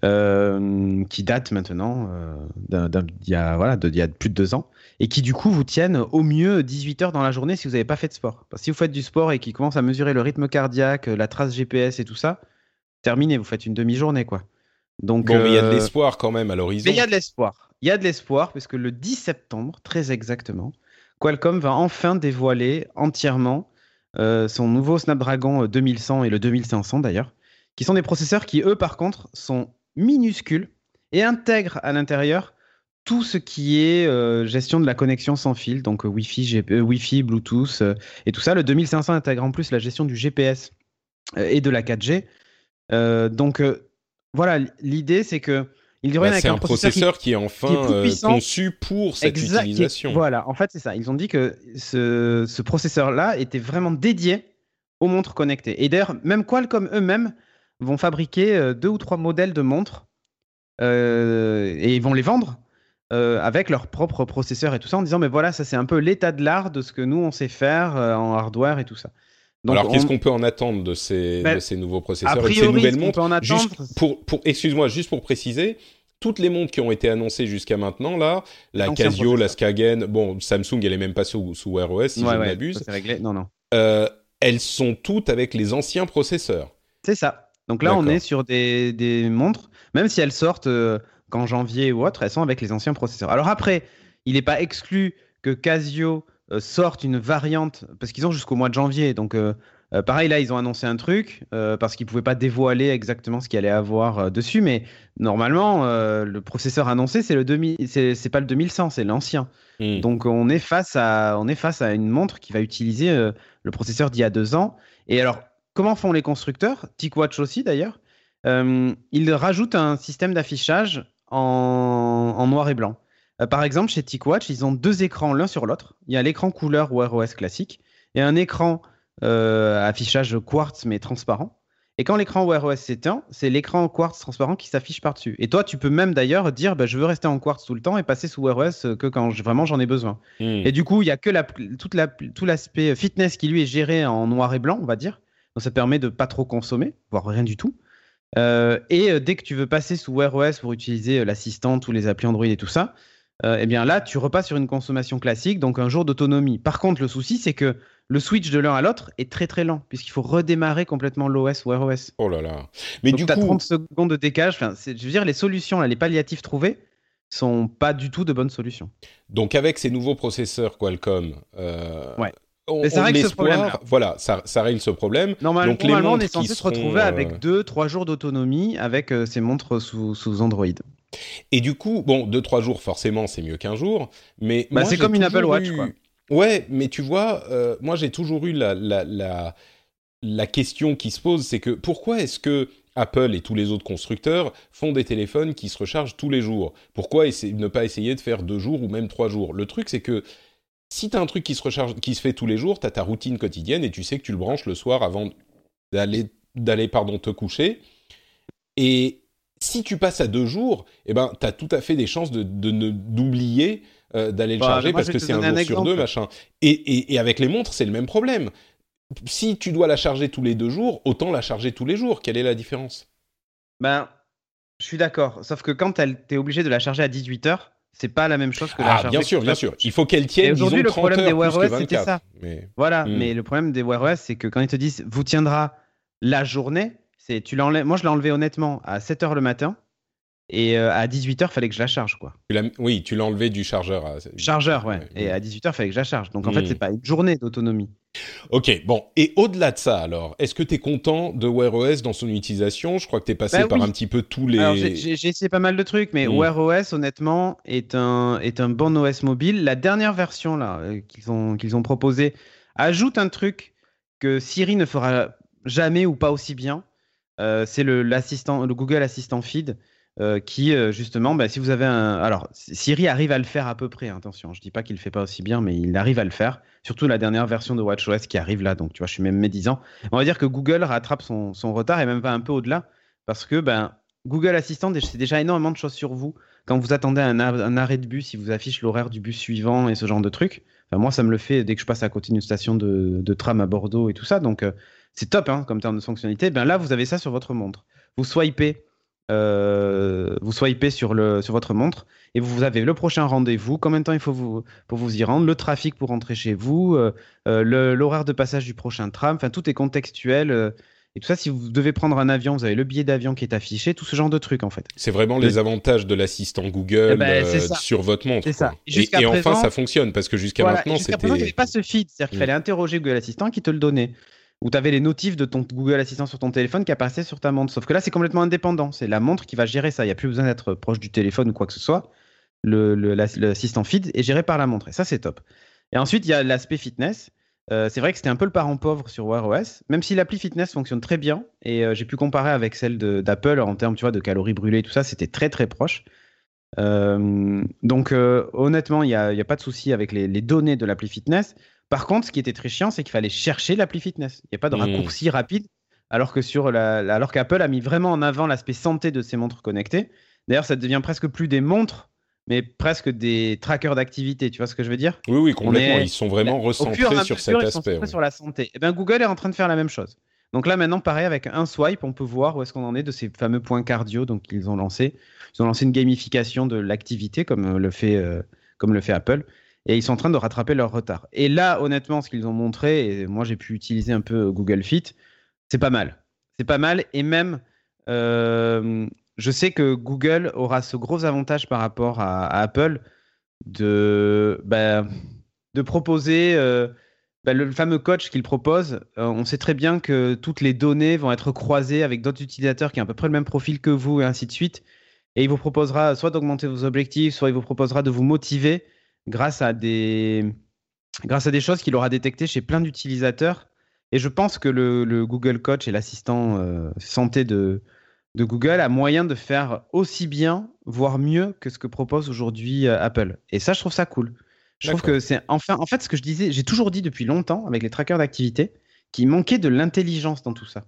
Euh, qui date maintenant euh, d'il y, a, voilà, y a plus de deux ans, et qui du coup vous tiennent au mieux 18 heures dans la journée si vous n'avez pas fait de sport. Parce que si vous faites du sport et qui commence à mesurer le rythme cardiaque, la trace GPS et tout ça, terminé, vous faites une demi-journée quoi. Donc, bon, mais il y a de euh, l'espoir quand même à l'horizon. Mais il y a de l'espoir. Il y a de l'espoir parce que le 10 septembre, très exactement, Qualcomm va enfin dévoiler entièrement son nouveau Snapdragon 2100 et le 2500 d'ailleurs, qui sont des processeurs qui, eux, par contre, sont minuscule et intègre à l'intérieur tout ce qui est euh, gestion de la connexion sans fil, donc euh, Wi-Fi, euh, Wi-Fi, Bluetooth et tout ça. Le 2500 intègre en plus la gestion du GPS et de la 4G. donc voilà, l'idée c'est que il y bah, un, processeur, qui, est enfin conçu pour cette utilisation. voilà, en fait c'est ça. Ils ont dit que ce, ce processeur-là était vraiment dédié aux montres connectées. Et d'ailleurs, même Qualcomm eux-mêmes vont fabriquer euh, deux ou trois modèles de montres euh, et ils vont les vendre euh, avec leur propre processeur et tout ça en disant mais voilà ça c'est un peu l'état de l'art de ce que nous on sait faire en hardware et tout ça. Alors qu'est-ce qu'on peut en attendre de ces, ben, ces nouveaux processeurs et de ces nouvelles montres en attendre, pour, pour excuse-moi juste pour préciser toutes les montres qui ont été annoncées jusqu'à maintenant, là, la Casio, la Skagen, bon, Samsung, elle est même pas sous, sous Wear OS, si je ne m'abuse. Non, non. elles sont toutes avec les anciens processeurs. C'est ça. Donc là, on est sur des, montres, même si elles sortent euh, qu'en janvier ou autre, elles sont avec les anciens processeurs. Alors après, il n'est pas exclu que Casio euh, sorte une variante, parce qu'ils ont jusqu'au mois de janvier. Donc euh, pareil, là, ils ont annoncé un truc, parce qu'ils ne pouvaient pas dévoiler exactement ce qu'il allait avoir dessus, mais normalement, le processeur annoncé, c'est le c'est pas le 2100, c'est l'ancien. Hmm. Donc on est, face à, on est face à une montre qui va utiliser le processeur d'il y a deux ans. Et alors, comment font les constructeurs, TicWatch aussi d'ailleurs euh, Ils rajoutent un système d'affichage en, noir et blanc. Euh, par exemple, chez TicWatch, ils ont deux écrans l'un sur l'autre. Il y a l'écran couleur Wear OS classique et un écran euh, affichage quartz mais transparent. Et quand l'écran Wear OS s'éteint, c'est l'écran quartz transparent qui s'affiche par-dessus. Et toi, tu peux même d'ailleurs dire bah, je veux rester en quartz tout le temps et passer sous Wear OS que quand vraiment j'en ai besoin. Hmm. Et du coup, il y a que la, toute la, tout l'aspect fitness qui lui est géré en noir et blanc, on va dire. Donc ça permet de pas trop consommer, voire rien du tout. Euh, et euh, dès que tu veux passer sous Wear OS pour utiliser euh, l'assistant, tous les applis Android et tout ça, eh bien là, tu repasses sur une consommation classique, donc un jour d'autonomie. Par contre, le souci, c'est que le switch de l'un à l'autre est très très lent, puisqu'il faut redémarrer complètement l'OS Wear OS. Oh là là. Mais donc, du as 30 secondes de décalage. Enfin, je veux dire, les solutions, là, les palliatifs trouvés, sont pas du tout de bonnes solutions. Donc avec ces nouveaux processeurs Qualcomm, ouais on, ça règle ce problème. Voilà, ça, règle ce problème. Normalement, on est censé se retrouver avec 2-3 euh, jours d'autonomie avec euh, ces montres sous, sous, Android. Et du coup, bon, 2-3 jours, forcément, c'est mieux qu'un jour. Mais bah, c'est comme une Apple Watch, quoi. Ouais, mais tu vois, euh, moi j'ai toujours eu la, la, la, la, question qui se pose, c'est que pourquoi est-ce que Apple et tous les autres constructeurs font des téléphones qui se rechargent tous les jours? Pourquoi ne pas essayer de faire deux jours ou même trois jours? Le truc, c'est que si tu as un truc qui se recharge, qui se fait tous les jours, tu as ta routine quotidienne et tu sais que tu le branches le soir avant d'aller d'aller pardon te coucher. Et si tu passes à deux jours, eh ben tu as tout à fait des chances de, d'oublier euh, d'aller le bah, charger parce que c'est un jour sur deux machin. Et, et, avec les montres, c'est le même problème. Si tu dois la charger tous les deux jours, autant la charger tous les jours. Quelle est la différence? Ben, je suis d'accord. Sauf que quand tu es obligé de la charger à 18 heures, c'est pas la même chose que la ah, bien sûr, bien sûr. Il faut qu'elle tienne. Aujourd'hui, le problème des Wear OS, c'était ça. Voilà, hmm. mais le problème des Wear OS, c'est que quand ils te disent vous tiendra la journée, c'est tu l'enlèves. Moi, je l'ai enlevé honnêtement à 7 h le matin. Et euh, à 18h, fallait que je la charge, quoi. Oui, tu l'as enlevé du chargeur. Chargeur, ouais. Et à 18h, fallait que je la charge. Donc en fait, hmm. c'est pas une journée d'autonomie. Ok, bon. Et au-delà de ça, alors, est-ce que tu es content de Wear OS dans son utilisation? Je crois que tu es passé bah par un petit peu tous les. J'ai essayé pas mal de trucs, mais hmm. Wear OS, honnêtement, est un, est un bon OS mobile. La dernière version là euh, qu'ils ont, qu'ils ont proposé ajoute un truc que Siri ne fera jamais ou pas aussi bien. Euh, c'est le, le Google Assistant Feed. Euh, qui euh, justement, bah, si vous avez un, alors Siri arrive à le faire à peu près. Hein, attention, je dis pas qu'il le fait pas aussi bien, mais il arrive à le faire. Surtout la dernière version de WatchOS qui arrive là, donc tu vois, je suis même médisant. On va dire que Google rattrape son, retard et même pas un peu au-delà, parce que ben Google Assistant, c'est déjà énormément de choses sur vous. Quand vous attendez un, arrêt de bus, il vous affiche l'horaire du bus suivant et ce genre de trucs. Moi, ça me le fait dès que je passe à côté d'une station de, tram à Bordeaux et tout ça. Donc, euh, c'est top hein, comme terme de fonctionnalité. Ben là, vous avez ça sur votre montre. Vous swipez euh, vous swipez sur, le, sur votre montre et vous avez le prochain rendez-vous, combien de temps il faut vous, pour vous y rendre, le trafic pour rentrer chez vous, euh, euh, l'horaire de passage du prochain tram, enfin tout est contextuel. et tout ça, si vous devez prendre un avion, vous avez le billet d'avion qui est affiché, tout ce genre de trucs en fait. C'est vraiment les avantages de l'assistant Google eh ben, sur votre montre. Et, enfin, ça fonctionne parce que jusqu'à maintenant, c'était. Jusqu'à il n'y avait pas ce feed, c'est-à-dire qu'il mm. fallait interroger Google Assistant qui te le donnait où tu avais les notifs de ton Google Assistant sur ton téléphone qui apparaissaient sur ta montre. Sauf que là, c'est complètement indépendant. C'est la montre qui va gérer ça. Il n'y a plus besoin d'être proche du téléphone ou quoi que ce soit. L'assistant feed est géré par la montre. Et ça, c'est top. Et ensuite, il y a l'aspect fitness. Euh, c'est vrai que c'était un peu le parent pauvre sur Wear OS, même si l'appli fitness fonctionne très bien. Et euh, j'ai pu comparer avec celle d'Apple en termes de calories brûlées et tout ça. C'était très, très proche. Euh, donc, honnêtement, il n'y a, a, pas de souci avec les, les données de l'appli fitness. Par contre, ce qui était très chiant, c'est qu'il fallait chercher l'appli fitness. Il n'y a pas de hmm. raccourci rapide, alors que sur la, alors qu'Apple a mis vraiment en avant l'aspect santé de ses montres connectées. D'ailleurs, ça devient presque plus des montres, mais presque des trackers d'activité. Tu vois ce que je veux dire? Oui, oui, complètement. Ils sont vraiment recentrés sur cet aspect. Ils sur la santé. Et eh bien, Google est en train de faire la même chose. Donc là, maintenant, pareil, avec un swipe, on peut voir où est-ce qu'on en est de ces fameux points cardio donc qu'ils ont lancé. Ils ont lancé une gamification de l'activité, comme le fait, euh, comme le fait Apple et ils sont en train de rattraper leur retard. Et là, honnêtement, ce qu'ils ont montré, et moi j'ai pu utiliser un peu Google Fit, c'est pas mal. C'est pas mal, et même, euh, je sais que Google aura ce gros avantage par rapport à, Apple de, bah, proposer euh, bah, le fameux coach qu'il propose. Euh, on sait très bien que toutes les données vont être croisées avec d'autres utilisateurs qui ont à peu près le même profil que vous, et ainsi de suite. Et il vous proposera soit d'augmenter vos objectifs, soit il vous proposera de vous motiver grâce à des, grâce à des choses qu'il aura détectées chez plein d'utilisateurs. Et je pense que le, Google Coach et l'assistant euh, santé de, de Google a moyen de faire aussi bien, voire mieux que ce que propose aujourd'hui euh, Apple. Et ça, je trouve ça cool. Je trouve que c'est enfin, en fait, ce que je disais, j'ai toujours dit depuis longtemps avec les trackers d'activité qu'il manquait de l'intelligence dans tout ça.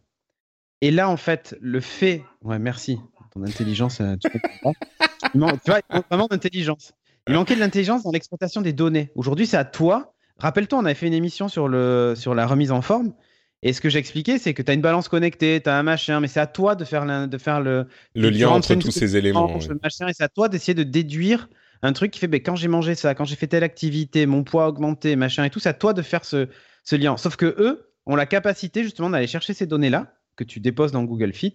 Et là, en fait, le fait. Ouais, merci. Ton intelligence, euh, tu comprends. Il manque, tu vois, il manque vraiment d'intelligence. Il manquait de l'intelligence dans l'exploitation des données. Aujourd'hui, c'est à toi. Rappelle-toi, on avait fait une émission sur, le, sur la remise en forme. Et ce que j'expliquais, c'est que tu as une balance connectée, tu as un machin, mais c'est à toi de faire, de faire le, le lien entre tous ces éléments. Le machin, et c'est à toi d'essayer de déduire un truc qui fait ben, quand j'ai mangé ça, quand j'ai fait telle activité, mon poids a augmenté, machin et tout, c'est à toi de faire ce, ce lien. Sauf que eux ont la capacité justement d'aller chercher ces données-là que tu déposes dans Google Fit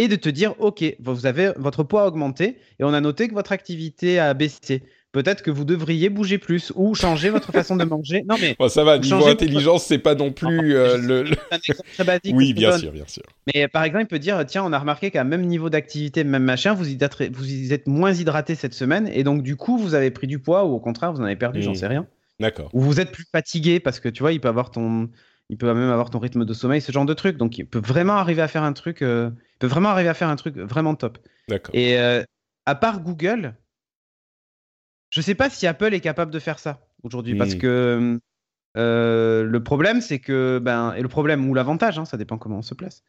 et de te dire OK, vous avez votre poids a augmenté et on a noté que votre activité a baissé peut-être que vous devriez bouger plus ou changer votre façon de manger. Non mais ça va. Niveau intelligence, c'est pas non plus euh, le. un exemple très basique. Oui, bien sûr, bien sûr. Mais par exemple, il peut dire tiens, on a remarqué qu'à même niveau d'activité, même machin, vous, vous êtes moins hydraté cette semaine et donc du coup, vous avez pris du poids ou au contraire, vous en avez perdu, j'en mmh. sais rien. D'accord. Ou vous êtes plus fatigué parce que tu vois, il peut avoir ton, il peut même avoir ton rythme de sommeil, ce genre de truc. Donc, il peut vraiment arriver à faire un truc, euh, il peut vraiment arriver à faire un truc vraiment top. D'accord. Et euh, à part Google, je sais pas si Apple est capable de faire ça aujourd'hui, parce hmm. que euh, le problème, c'est que ben et le problème ou l'avantage, hein, ça dépend comment on se place.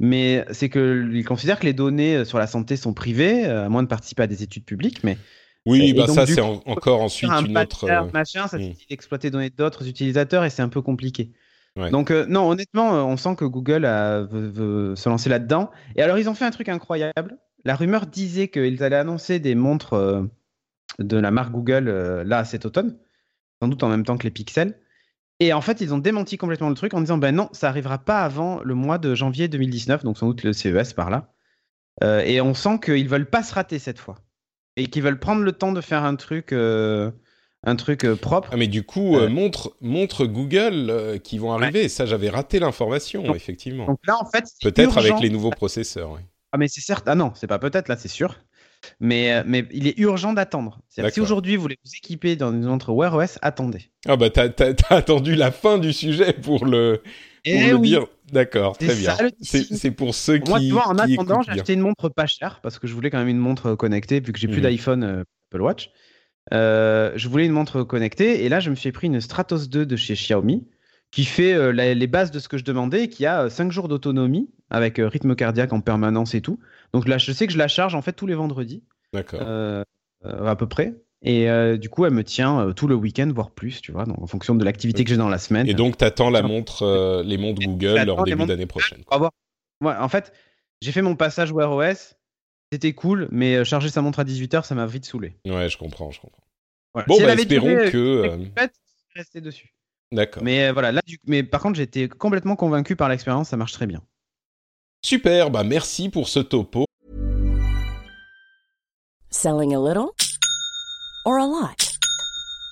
Mais c'est qu'ils considèrent que les données sur la santé sont privées, à moins de participer à des études publiques. Mais oui, bah ça c'est encore ensuite une autre. Machin, ça hmm. d'exploiter les données d'autres utilisateurs et c'est un peu compliqué. Donc non, honnêtement, on sent que Google veut, se lancer là-dedans. Et alors ils ont fait un truc incroyable. La rumeur disait qu'ils allaient annoncer des montres de la marque Google euh, là cet automne, sans doute en même temps que les pixels. Et en fait, ils ont démenti complètement le truc en disant ben non, ça arrivera pas avant le mois de janvier 2019, donc sans doute le CES par là. Euh, et on sent qu'ils veulent pas se rater cette fois et qu'ils veulent prendre le temps de faire un truc. Euh, un truc propre. Ah, mais du coup, montre, montre Google qui vont arriver. Ça, j'avais raté l'information, effectivement. Donc là, en fait, peut-être avec les nouveaux processeurs. Ah, mais c'est certes. Ah non, c'est pas peut-être. Là, c'est sûr. Mais, euh, mais il est urgent d'attendre. Si aujourd'hui vous voulez vous équiper dans une montre Wear OS, attendez. Ah bah t'as as, attendu la fin du sujet pour le, pour eh le dire. D'accord, très bien. C'est pour ceux qui. Moi, tu vois, en attendant, j'ai acheté une montre pas chère parce que je voulais quand même une montre connectée vu que j'ai plus mmh. d'iPhone euh, Apple Watch. Euh, je voulais une montre connectée et là, je me suis pris une Stratos 2 de chez Xiaomi qui fait les bases de ce que je demandais et qui a 5 jours d'autonomie avec rythme cardiaque en permanence et tout. Donc là, je sais que je la charge en fait tous les vendredis. D'accord. Euh, euh, à peu près. Et euh, du coup, elle me tient tout le week-end, voire plus, tu vois, donc, en fonction de l'activité que j'ai dans la semaine. Et donc, tu attends la montre, les montres Google en début d'année prochaine. Ouais, en fait, j'ai fait mon passage Wear OS. C'était cool, mais charger sa montre à 18h, ça m'a vite saulé. Ouais, je comprends, je comprends. Bon, bah, espérons que. Rester dessus. D'accord. Mais voilà, là, du... mais par contre, j'étais complètement convaincu par l'expérience, ça marche très bien. Super, bah merci pour ce topo. Selling a little or a lot?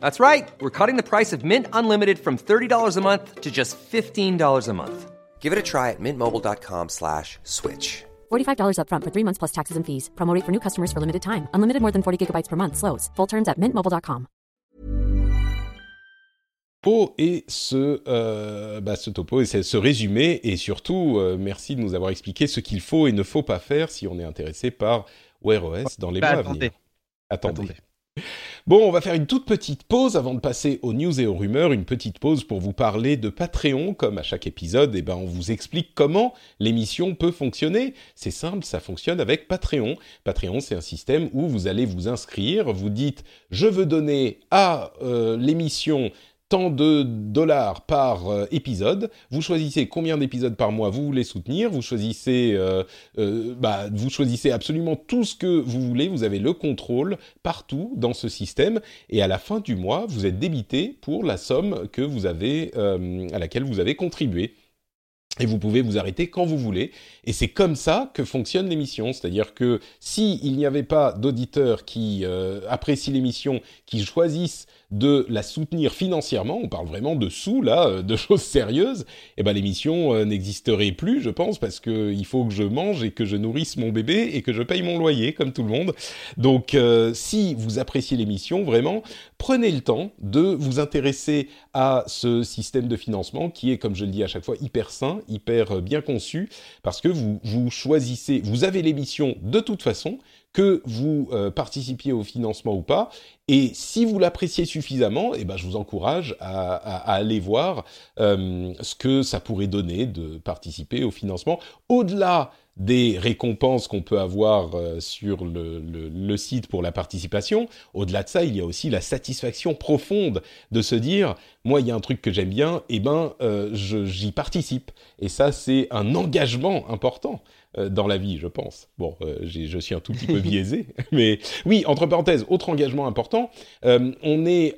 That's right. We're cutting the price of Mint Unlimited from $30 a month to just $15 a month. Give it a try at mintmobile.com slash switch. $45 upfront for three months plus taxes and fees. Promote for new customers for limited time. Unlimited more than 40 gigabytes per month. Slows. Full terms at mintmobile.com. et ce, euh, bah, ce topo et ce résumé. Et surtout, euh, merci de nous avoir expliqué ce qu'il faut et ne faut pas faire si on est intéressé par Wear OS dans les bah, mois à venir. Attendez. Bon, on va faire une toute petite pause avant de passer aux news et aux rumeurs. Une petite pause pour vous parler de Patreon. Comme à chaque épisode, eh ben, on vous explique comment l'émission peut fonctionner. C'est simple, ça fonctionne avec Patreon. Patreon, c'est un système où vous allez vous inscrire. Vous dites, je veux donner à euh, l'émission tant de dollars par euh, épisode. Vous choisissez combien d'épisodes par mois vous voulez soutenir. Vous choisissez, euh, euh, bah, vous choisissez absolument tout ce que vous voulez. Vous avez le contrôle partout dans ce système. Et à la fin du mois, vous êtes débité pour la somme que vous avez, à laquelle vous avez contribué. Et vous pouvez vous arrêter quand vous voulez. Et c'est comme ça que fonctionne l'émission. C'est-à-dire que s'il n'y avait pas d'auditeurs qui apprécient l'émission, qui choisissent de la soutenir financièrement, on parle vraiment de sous là, euh, de choses sérieuses, eh ben l'émission euh, n'existerait plus, je pense, parce que il faut que je mange et que je nourrisse mon bébé et que je paye mon loyer comme tout le monde. Donc euh, si vous appréciez l'émission, vraiment, prenez le temps de vous intéresser à ce système de financement qui est, comme je le dis à chaque fois, hyper sain, hyper bien conçu, parce que vous vous choisissez, vous avez l'émission de toute façon que vous euh, participiez au financement ou pas. Et si vous l'appréciez suffisamment, eh ben, je vous encourage à, aller voir euh, ce que ça pourrait donner de participer au financement. Au-delà des récompenses qu'on peut avoir euh, sur le, site pour la participation. Au-delà de ça, il y a aussi la satisfaction profonde de se dire, moi, il y a un truc que j'aime bien, et eh ben, j'y participe. Et ça, c'est un engagement important. Euh, dans la vie, je pense. Bon, euh, je suis un tout petit peu biaisé, mais oui, entre parenthèses, autre engagement important, euh, on est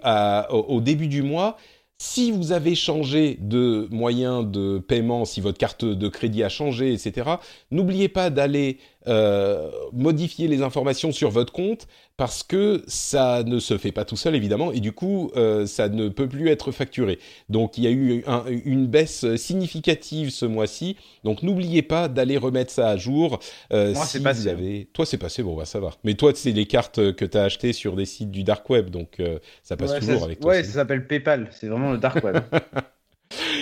au début du mois. Si vous avez changé de moyen de paiement, si votre carte de crédit a changé, etc., n'oubliez pas d'aller euh, modifier les informations sur votre compte parce que ça ne se fait pas tout seul évidemment et du coup euh, ça ne peut plus être facturé. Donc il y a eu une baisse significative ce mois-ci. Donc n'oubliez pas d'aller remettre ça à jour. Euh, Moi c'est passé. Hein. Toi c'est passé, bon bah ça va. Mais toi c'est les cartes que tu as achetées sur des sites du dark web donc ça passe toujours avec toi. Ouais, ça s'appelle PayPal, c'est vraiment le dark web.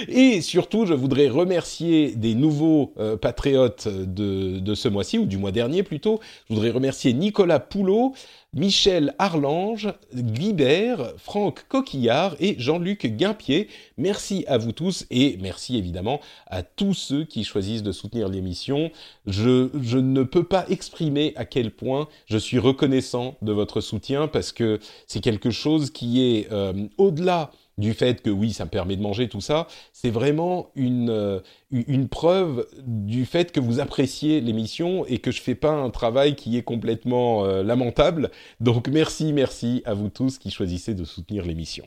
Et surtout, je voudrais remercier des nouveaux euh, patriotes de, ce mois-ci, ou du mois dernier plutôt. Je voudrais remercier Nicolas Poulot, Michel Arlange, Guibert, Franck Coquillard et Jean-Luc Guimpier. Merci à vous tous et merci évidemment à tous ceux qui choisissent de soutenir l'émission. Je, ne peux pas exprimer à quel point je suis reconnaissant de votre soutien parce que c'est quelque chose qui est euh, au-delà du fait que oui, ça me permet de manger tout ça, c'est vraiment une, euh, une preuve du fait que vous appréciez l'émission et que je fais pas un travail qui est complètement euh, lamentable. Donc merci, merci à vous tous qui choisissez de soutenir l'émission.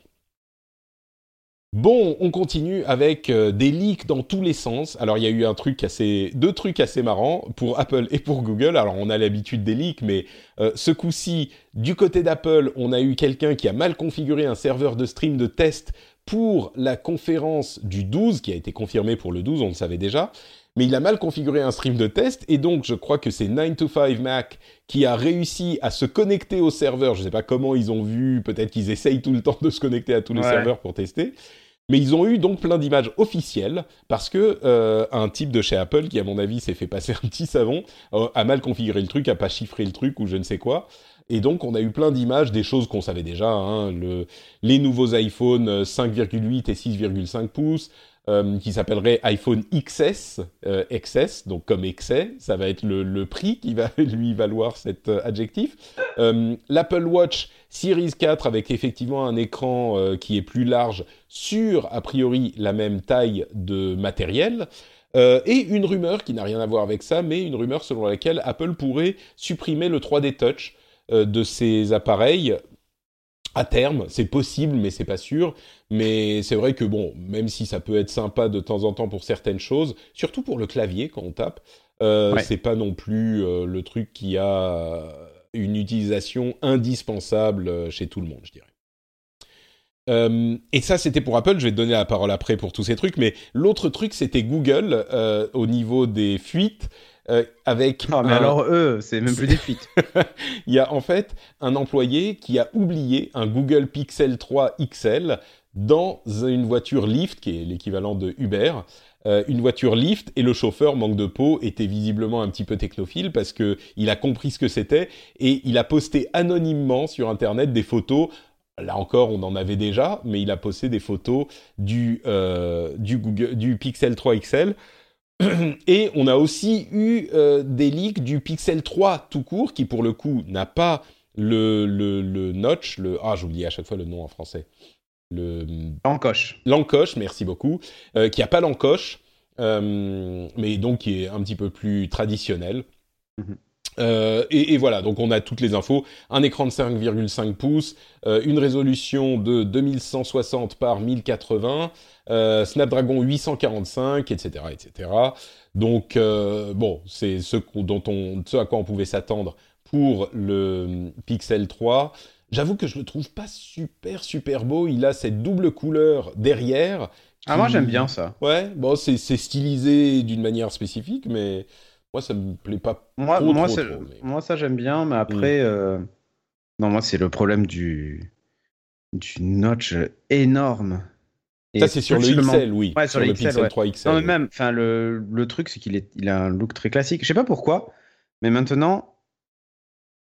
Bon, on continue avec euh, des leaks dans tous les sens. Alors il y a eu un truc assez, deux trucs assez marrants pour Apple et pour Google. Alors on a l'habitude des leaks, mais euh, ce coup-ci, du côté d'Apple, on a eu quelqu'un qui a mal configuré un serveur de stream de test pour la conférence du 12, qui a été confirmée pour le 12, on le savait déjà. Mais il a mal configuré un stream de test et donc je crois que c'est 9 to 5 Mac qui a réussi à se connecter au serveur. Je ne sais pas comment ils ont vu, peut-être qu'ils essayent tout le temps de se connecter à tous les serveurs pour tester. Mais ils ont eu donc plein d'images officielles parce que euh, un type de chez Apple qui, à mon avis, s'est fait passer un petit savon, euh, a mal configuré le truc, a pas chiffré le truc ou je ne sais quoi. Et donc, on a eu plein d'images, des choses qu'on savait déjà, hein, le, les nouveaux iPhone 5,8 et 6,5 pouces, euh, qui s'appellerait iPhone XS, euh, XS, donc comme excès, ça va être le, le, prix qui va lui valoir cet euh, adjectif. L'Apple Watch Series 4 avec effectivement un écran qui est plus large sur a priori la même taille de matériel. et une rumeur qui n'a rien à voir avec ça, mais une rumeur selon laquelle Apple pourrait supprimer le 3D Touch de ses appareils à terme, c'est possible, mais c'est pas sûr. Mais c'est vrai que bon, même si ça peut être sympa de temps en temps pour certaines choses, surtout pour le clavier quand on tape, euh, c'est pas non plus euh, le truc qui a une utilisation indispensable euh, chez tout le monde, je dirais. Euh, et ça, c'était pour Apple. Je vais te donner la parole après pour tous ces trucs. Mais l'autre truc, c'était Google au niveau des fuites. Euh, avec. Ah, mais alors eux, c'est même plus des fuites. Il y a en fait un employé qui a oublié un Google Pixel 3 XL dans une voiture Lyft, qui est l'équivalent de Uber. Euh, une voiture Lyft et le chauffeur manque de peau était visiblement un petit peu technophile parce que il a compris ce que c'était et il a posté anonymement sur internet des photos Là encore, on en avait déjà, mais il a posté des photos du, euh, du, Google, du Pixel 3 XL Et on a aussi eu euh, des leaks du Pixel 3 tout court, qui pour le coup n'a pas le, le, le, notch, le... Ah, j'oublie à chaque fois le nom en français. le Encoche. l'encoche, merci beaucoup, euh, qui a pas l'encoche, euh, mais donc qui est un petit peu plus traditionnel. Mhm. Euh, et, et voilà, donc on a toutes les infos. Un écran de 5,5 pouces, euh, une résolution de 2160 par 1080, euh, Snapdragon 845, etc., etc. Donc bon, c'est ce dont on, ce à quoi on pouvait s'attendre pour le Pixel 3. J'avoue que je le trouve pas super super beau. Il a cette double couleur derrière. Ah, moi j'aime bien ça. Ouais, bon, c'est stylisé d'une manière spécifique, mais moi ça me plaît pas. Moi, Trop, moi, trop, trop, mais- moi ça j'aime bien, mais après, euh, non, moi c'est le problème du, du notch énorme. Et Ça c'est sur le XL, oui. Ouais, sur le XL, Pixel ouais. 3 XL. Non, mais oui. même, enfin, le, le truc, c'est qu'il est, il a un look très classique. Je sais pas pourquoi, mais maintenant,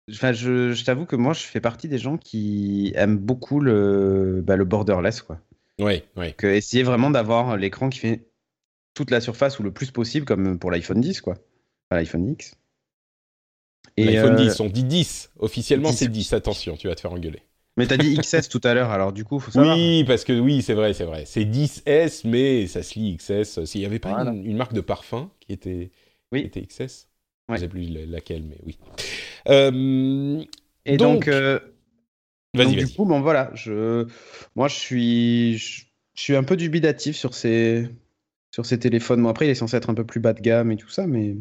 enfin, je, je t'avoue que moi, je fais partie des gens qui aiment beaucoup le, bah, le borderless, quoi. Ouais, ouais. Que essayer vraiment d'avoir l'écran qui fait toute la surface ou le plus possible, comme pour l'iPhone 10, quoi. Enfin, l'iPhone X. Et, L'iPhone euh, 10, on dit 10. Officiellement 10. c'est 10, attention, tu vas te faire engueuler. Mais t'as dit XS tout à l'heure, alors du coup, faut savoir. Oui, parce que oui, c'est vrai, c'est vrai. C'est 10S, mais ça se lit XS. S'il y avait pas Voilà. une, une marque de parfum qui était, Oui. qui était XS Ouais. Je sais plus la- laquelle, mais oui. Euh, Et donc, donc, euh, vas-y, Donc, du coup, bon voilà, je, moi je suis, je, je suis un peu dubitatif sur ces, sur ces téléphones. Bon après, il est censé être un peu plus bas de gamme et tout ça, mais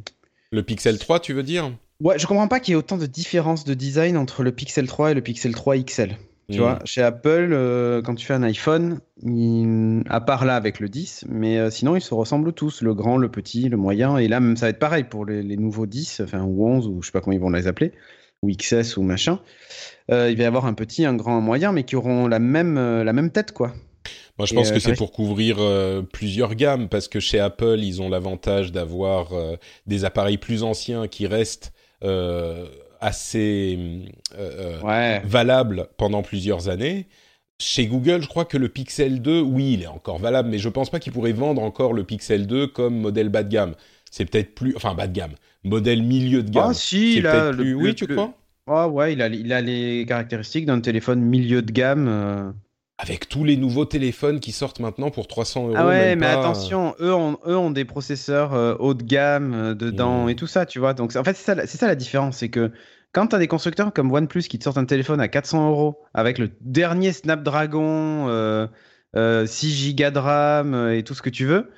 Le Pixel 3, tu veux dire? Ouais, je comprends pas qu'il y ait autant de différences de design entre le Pixel 3 et le Pixel 3 XL. Tu Mm. vois, chez Apple, euh, quand tu fais un iPhone, il- à part là avec le 10, mais euh, sinon ils se ressemblent tous, le grand, le petit, le moyen, et là même ça va être pareil pour les, les nouveaux 10, enfin ou 11 ou je sais pas comment ils vont les appeler, ou XS ou machin. Euh, il va y avoir un petit, un grand, un moyen, mais qui auront la même, la même tête quoi. Moi, je Et, pense euh, que ça c'est pour couvrir euh, plusieurs gammes, parce que chez Apple, ils ont l'avantage d'avoir euh, des appareils plus anciens qui restent euh, assez euh, euh, Ouais. valables pendant plusieurs années. Chez Google, je crois que le Pixel 2, oui, il est encore valable, mais je pense pas qu'ils pourraient vendre encore le Pixel 2 comme modèle bas de gamme. C'est peut-être plus, enfin bas de gamme, modèle milieu de gamme. Ah si, là, plus. le- oui, tu le- crois? Ah ouais, il a, il a les caractéristiques d'un téléphone milieu de gamme. Avec tous les nouveaux téléphones qui sortent maintenant pour 300 euros. Ah ouais, mais pas, attention, eux ont, eux ont des processeurs euh, haut de gamme euh, dedans Mm. et tout ça, tu vois. Donc en fait, c'est ça, ça la différence, c'est que quand tu as des constructeurs comme OnePlus qui te sortent un téléphone à 400 euros avec le dernier Snapdragon, euh, euh, 6 Go de RAM et tout ce que tu veux,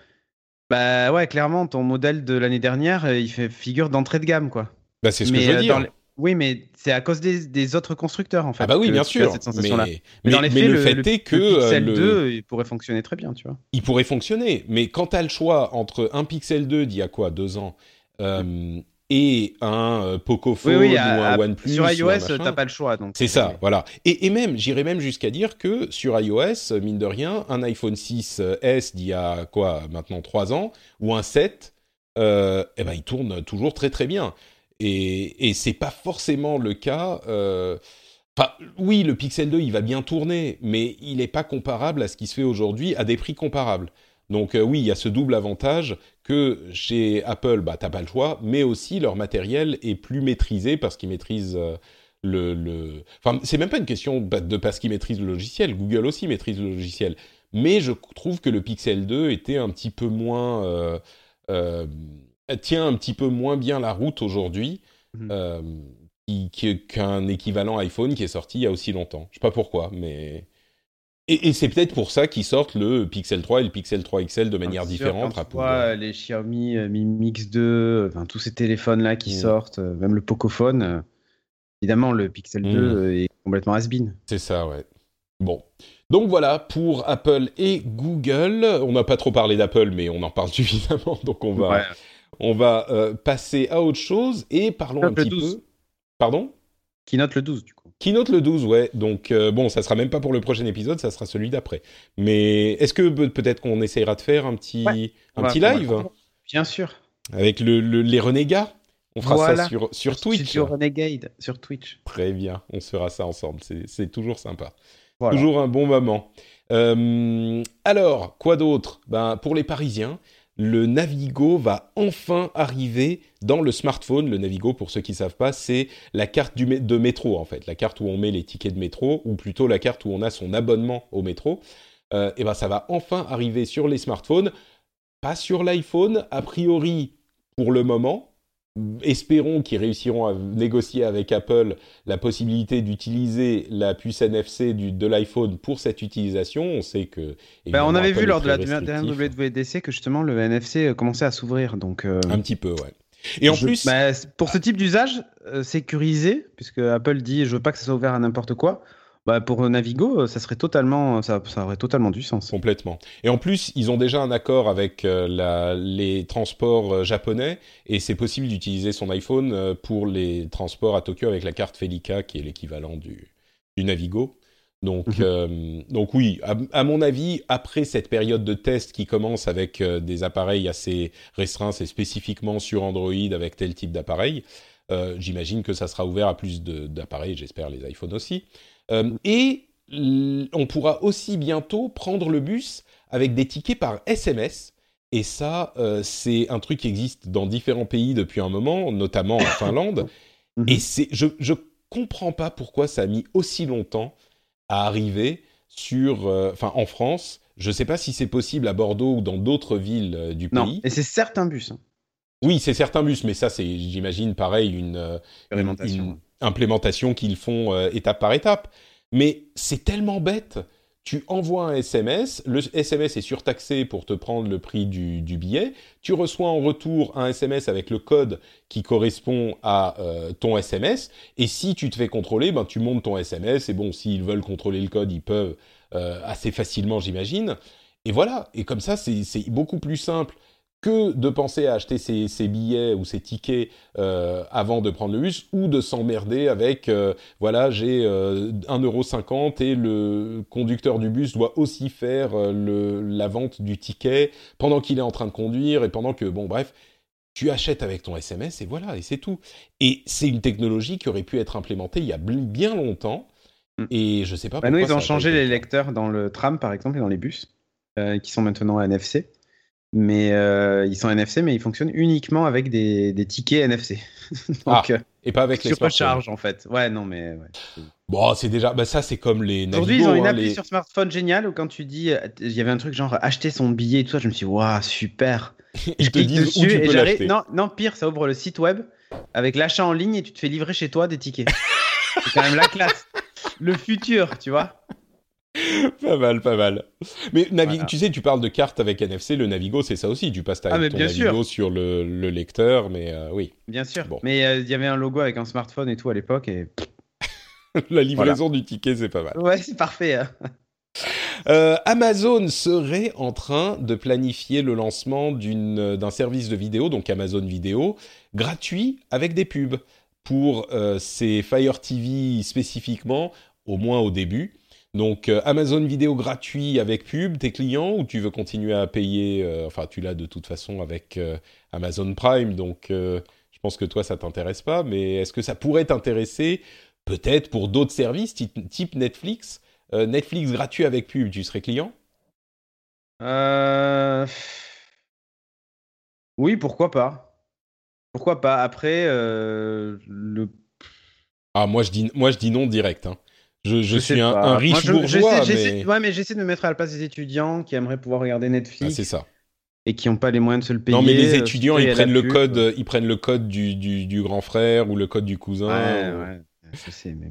bah ouais, clairement, ton modèle de l'année dernière, il fait figure d'entrée de gamme, quoi. Bah, c'est ce que je veux dire. dans les- Oui, mais c'est à cause des, des autres constructeurs, en fait. Ah bah oui, bien sûr. cette mais, sensation-là. mais, Mais dans les mais faits, le, fait est que le Pixel euh, le- 2, il pourrait fonctionner très bien, tu vois. il pourrait fonctionner. Mais quand tu as le choix entre un Pixel 2 d'il y a quoi, deux ans, euh, et un euh, Pocophone Oui, oui, ou à- un OnePlus, sur iOS, t'as pas le choix. donc C'est ça, voilà. Et, et même, j'irais même jusqu'à dire que sur iOS, mine de rien, un iPhone 6S d'il y a quoi, maintenant 3 ans, ou un 7, euh, eh ben, il tourne toujours très très bien. Et, et c'est pas forcément le cas. euh, oui, le Pixel 2, il va bien tourner, mais il n'est pas comparable à ce qui se fait aujourd'hui à des prix comparables. Donc euh, oui, il y a ce double avantage que chez Apple, bah, t'as pas le choix, mais aussi leur matériel est plus maîtrisé parce qu'ils maîtrisent euh, le, le... Enfin, c'est même pas une question bah, de parce qu'ils maîtrisent le logiciel. Google aussi maîtrise le logiciel. Mais je trouve que le Pixel 2 était un petit peu moins... euh, tient un petit peu moins bien la route aujourd'hui Mhm. euh, qu'un équivalent iPhone qui est sorti il y a aussi longtemps. Je sais pas pourquoi, mais... Et, et c'est peut-être pour ça qu'ils sortent le Pixel 3 et le Pixel 3 XL de manière différente. quand tu vois les Xiaomi euh, Mi Mix 2, euh, enfin, tous ces téléphones-là qui Mm. sortent, euh, même le Pocophone, évidemment, le Pixel 2 Mm. euh, est complètement has-been. C'est ça, ouais. Bon. Donc voilà pour Apple et Google. On n'a pas trop parlé d'Apple, mais on en parle suffisamment, donc on va, Ouais. On va euh, passer à autre chose et parlons un Le petit 12. peu. Pardon? Qui note le 12, du coup. Keynote le 12, ouais. Donc euh, bon, ça sera même pas pour le prochain épisode, ça sera celui d'après. Mais est-ce que pe- peut-être qu'on essayera de faire un petit, Ouais. un petit live? Bien sûr. avec le, le- les renégats? On fera Voilà. ça sur, sur Twitch. Studio Renegade sur Twitch. Très bien, on se fera ça ensemble. C'est c'est toujours sympa. Voilà. Toujours un bon moment. Euh, alors, quoi d'autre? Ben, Pour les Parisiens, le Navigo va enfin arriver dans le smartphone. Le Navigo, pour ceux qui ne savent pas, c'est la carte de métro en fait, la carte où on met les tickets de métro, ou plutôt la carte où on a son abonnement au métro. Euh, et ben ça va enfin arriver sur les smartphones, pas sur l'iPhone a priori pour le moment. Espérons qu'ils réussiront à négocier avec Apple la possibilité d'utiliser la puce NFC du, de l'iPhone pour cette utilisation. On sait que. Ben, on avait vu lors de la dernière WWDC que justement le NFC commençait à s'ouvrir. Donc, euh, Un petit peu, ouais. Et en plus. Bah, pour ce type d'usage euh, sécurisé, puisque Apple dit je veux pas que ça soit ouvert à n'importe quoi, bah pour Navigo, euh, ça serait totalement, ça, ça, aurait totalement du sens. Complètement. Et en plus, ils ont déjà un accord avec euh, la, les transports euh, japonais et c'est possible d'utiliser son iPhone pour les transports à Tokyo avec la carte Felica qui est l'équivalent du, du Navigo. Donc, mhm. donc oui, à, à, mon avis, après cette période de test qui commence avec des appareils assez restreints, c'est spécifiquement sur Android avec tel type d'appareil, j'imagine que ça sera ouvert à plus d'appareils, j'espère les iPhones aussi. Euh, et on pourra aussi bientôt prendre le bus avec des tickets par SMS. Et ça, euh, c'est un truc qui existe dans différents pays depuis un moment, notamment en Finlande. Mhm. Et c'est, je, je comprends pas pourquoi ça a mis aussi longtemps à arriver sur, euh, enfin, en France. Je sais pas si c'est possible à Bordeaux ou dans d'autres villes du pays. Non, et c'est certains bus. Hein. Oui, c'est certains bus, mais ça, c'est, j'imagine, pareil, une, une, implémentation qu'ils font euh, étape par étape. Mais c'est tellement bête. Tu envoies un SMS, le SMS est surtaxé pour te prendre le prix du, billet, tu reçois en retour un SMS avec le code qui correspond à euh, ton SMS, et si tu te fais contrôler, ben, tu montes ton SMS, et bon, s'ils veulent contrôler le code, ils peuvent euh, assez facilement, j'imagine. Et voilà, et comme ça, c'est beaucoup plus simple que de penser à acheter ses, billets ou ses tickets euh, avant de prendre le bus ou de s'emmerder avec euh, voilà j'ai euh, 1,50€ et le conducteur du bus doit aussi faire euh, le, la vente du ticket pendant qu'il est en train de conduire et pendant que bon bref tu achètes avec ton SMS et voilà et c'est tout. Et c'est une technologie qui aurait pu être implémentée il y a bien longtemps mm. et je sais pas bah nous ils ont changé les lecteurs dans le tram par exemple et dans les bus qui sont maintenant NFC mais euh, ils sont NFC, mais ils fonctionnent uniquement avec des, des tickets NFC. Donc, ah, euh, et pas avec les smartphones. charge en fait. Ouais, non, mais. Ouais. Bon, c'est déjà. Bah, ça, c'est comme les. Aujourd'hui, ils ont une hein, appli sur smartphone géniale où quand tu dis. Il y avait un truc genre acheter son billet et tout ça, je me suis dit, waouh, super. ils te disent où tu peux l'acheter. Non, non, pire, ça ouvre le site web avec l'achat en ligne et tu te fais livrer chez toi des tickets. c'est quand même la classe. Le futur, tu vois. pas mal, pas mal. Mais tu sais, tu parles de carte avec NFC, le Navigo, c'est ça aussi. Tu passes ta, ah, ton Navigo sur le, lecteur, mais euh, oui. Bien sûr. Mais euh, il y avait un logo avec un smartphone et tout à l'époque. Et... La livraison du ticket, c'est pas mal. Ouais, c'est parfait. Hein. Euh, Amazon serait en train de planifier le lancement d'un service de vidéo, donc Amazon Vidéo, gratuit avec des pubs pour ses Fire TV spécifiquement, au moins au début. Donc euh, Amazon Vidéo gratuit avec pub, tes clients, ou tu veux continuer à payer, euh, enfin tu l'as de toute façon avec euh, Amazon Prime, donc je pense que toi ça t'intéresse pas, mais est-ce que ça pourrait t'intéresser peut-être pour d'autres services type, Netflix Netflix gratuit avec pub, tu serais client? Oui, pourquoi pas Pourquoi pas Après, le... Ah moi je dis, moi je dis non direct. Hein. Je, suis un, riche bourgeois. mais... Ouais, mais j'essaie de me mettre à la place des étudiants qui aimeraient pouvoir regarder Netflix. Ah, c'est ça. Et qui n'ont pas les moyens de se le payer. Non, mais les euh, étudiants, ils prennent, le code, ils prennent le code du, du, grand frère ou le code du cousin. Ouais, ouais. Je sais, mais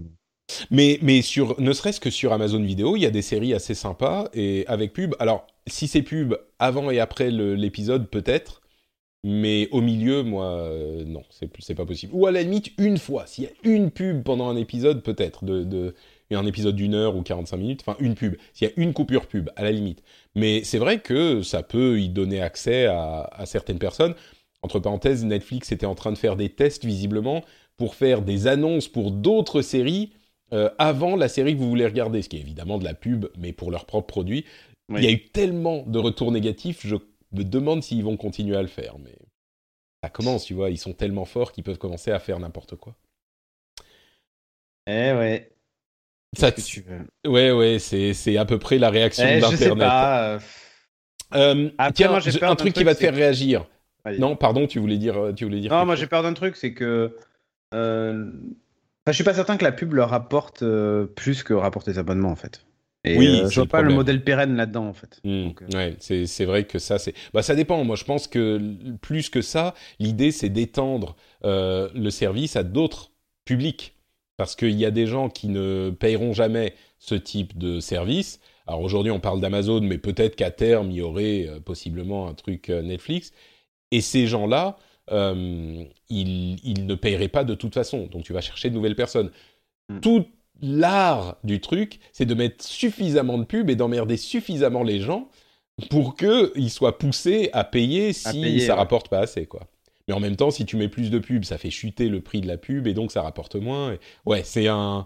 Mais, mais sur, ne serait-ce que sur Amazon Vidéo, il y a des séries assez sympas et avec pub. Alors, si c'est pub avant et après l'épisode, peut-être. Mais au milieu, moi, euh, non, c'est pas possible. Ou à la limite, une fois. S'il y a une pub pendant un épisode, peut-être. De, de, un épisode d'une heure ou 45 minutes, enfin une pub, s'il y a une coupure pub, à la limite. Mais c'est vrai que ça peut y donner accès à, certaines personnes. Entre parenthèses, Netflix était en train de faire des tests visiblement pour faire des annonces pour d'autres séries euh, avant la série que vous voulez regarder, ce qui est évidemment de la pub, mais pour leurs propres produits. Il y a eu tellement de retours négatifs, je me demande s'ils vont continuer à le faire. Mais ça commence, tu vois, ils sont tellement forts qu'ils peuvent commencer à faire n'importe quoi. Eh ouais. Ça, tu veux? Ouais, ouais, c'est, à peu près la réaction eh, d'Internet. Euh, Après, tiens, moi, j'ai je- peur un truc qui va te faire réagir. Allez. Non, pardon, tu voulais dire, tu voulais dire. Non, moi j'ai peur d'un truc, c'est que. Euh... Enfin, je suis pas certain que la pub leur rapporte euh, plus que rapporte les abonnements en fait. Et Oui, euh, je vois le pas le modèle pérenne là-dedans en fait. Euh, ouais, c'est vrai que ça, c'est. Bah, ça dépend. Moi, je pense que plus que ça, l'idée, c'est d'étendre euh, le service à d'autres publics. Parce qu'il y a des gens qui ne payeront jamais ce type de service. Alors aujourd'hui, on parle d'Amazon, mais peut-être qu'à terme, il y aurait euh, possiblement un truc euh, Netflix. Et ces gens-là, euh, ils, ils ne paieraient pas de toute façon. Donc tu vas chercher de nouvelles personnes. Hmm. Tout l'art du truc, c'est de mettre suffisamment de pubs et d'emmerder suffisamment les gens pour qu'ils soient poussés à payer si À payer, ça ouais. rapporte pas assez, quoi. Mais en même temps, si tu mets plus de pubs, ça fait chuter le prix de la pub et donc ça rapporte moins. Et- Ouais, c'est un,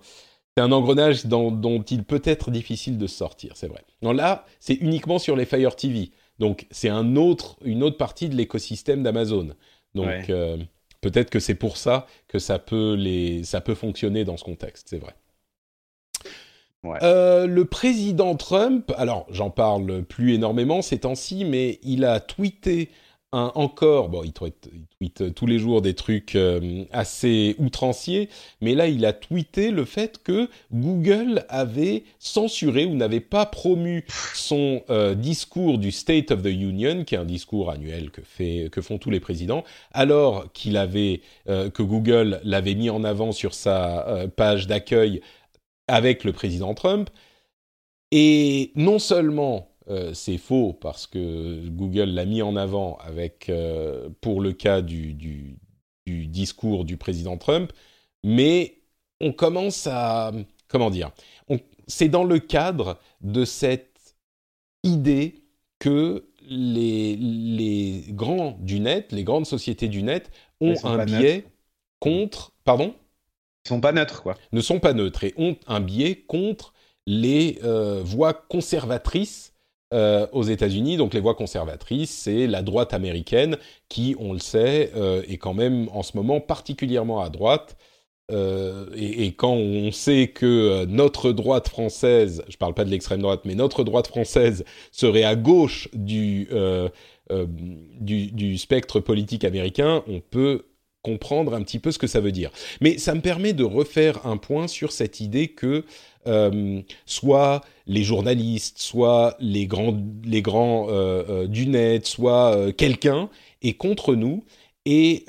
c'est un engrenage dans- dont il peut être difficile de sortir, c'est vrai. Non, là, c'est uniquement sur les Fire TV. Donc, c'est un autre, une autre partie de l'écosystème d'Amazon. Donc, Ouais. euh, peut-être que c'est pour ça que ça peut, les, ça peut fonctionner dans ce contexte, c'est vrai. Ouais. Euh, le président Trump, alors j'en parle plus énormément ces temps-ci, mais il a tweeté encore, bon, il tweet, tweet tous les jours des trucs euh, assez outranciers, mais là il a tweeté le fait que Google avait censuré ou n'avait pas promu son euh, discours du State of the Union, qui est un discours annuel que, fait, que font tous les présidents, alors qu'il avait, euh, que Google l'avait mis en avant sur sa euh, page d'accueil avec le président Trump. Et non seulement euh, c'est faux parce que Google l'a mis en avant avec euh, pour le cas du, du, du discours du président Trump, mais on commence à comment dire C'est dans le cadre de cette idée que les, les grands du net, les grandes sociétés du net, ont un biais neutres. contre. Pardon? Ils sont pas neutres quoi. ne sont pas neutres et ont un biais contre les euh, voix conservatrices euh, aux États-Unis. Donc les voix conservatrices, c'est la droite américaine qui, on le sait, euh, est quand même en ce moment particulièrement à droite. Euh, et, quand on sait que notre droite française, je parle pas de l'extrême droite, mais notre droite française serait à gauche du spectre politique américain, on peut comprendre un petit peu ce que ça veut dire. Mais ça me permet de refaire un point sur cette idée que euh, soit les journalistes, soit les grands, les grands euh, euh, soit quelqu'un est contre nous et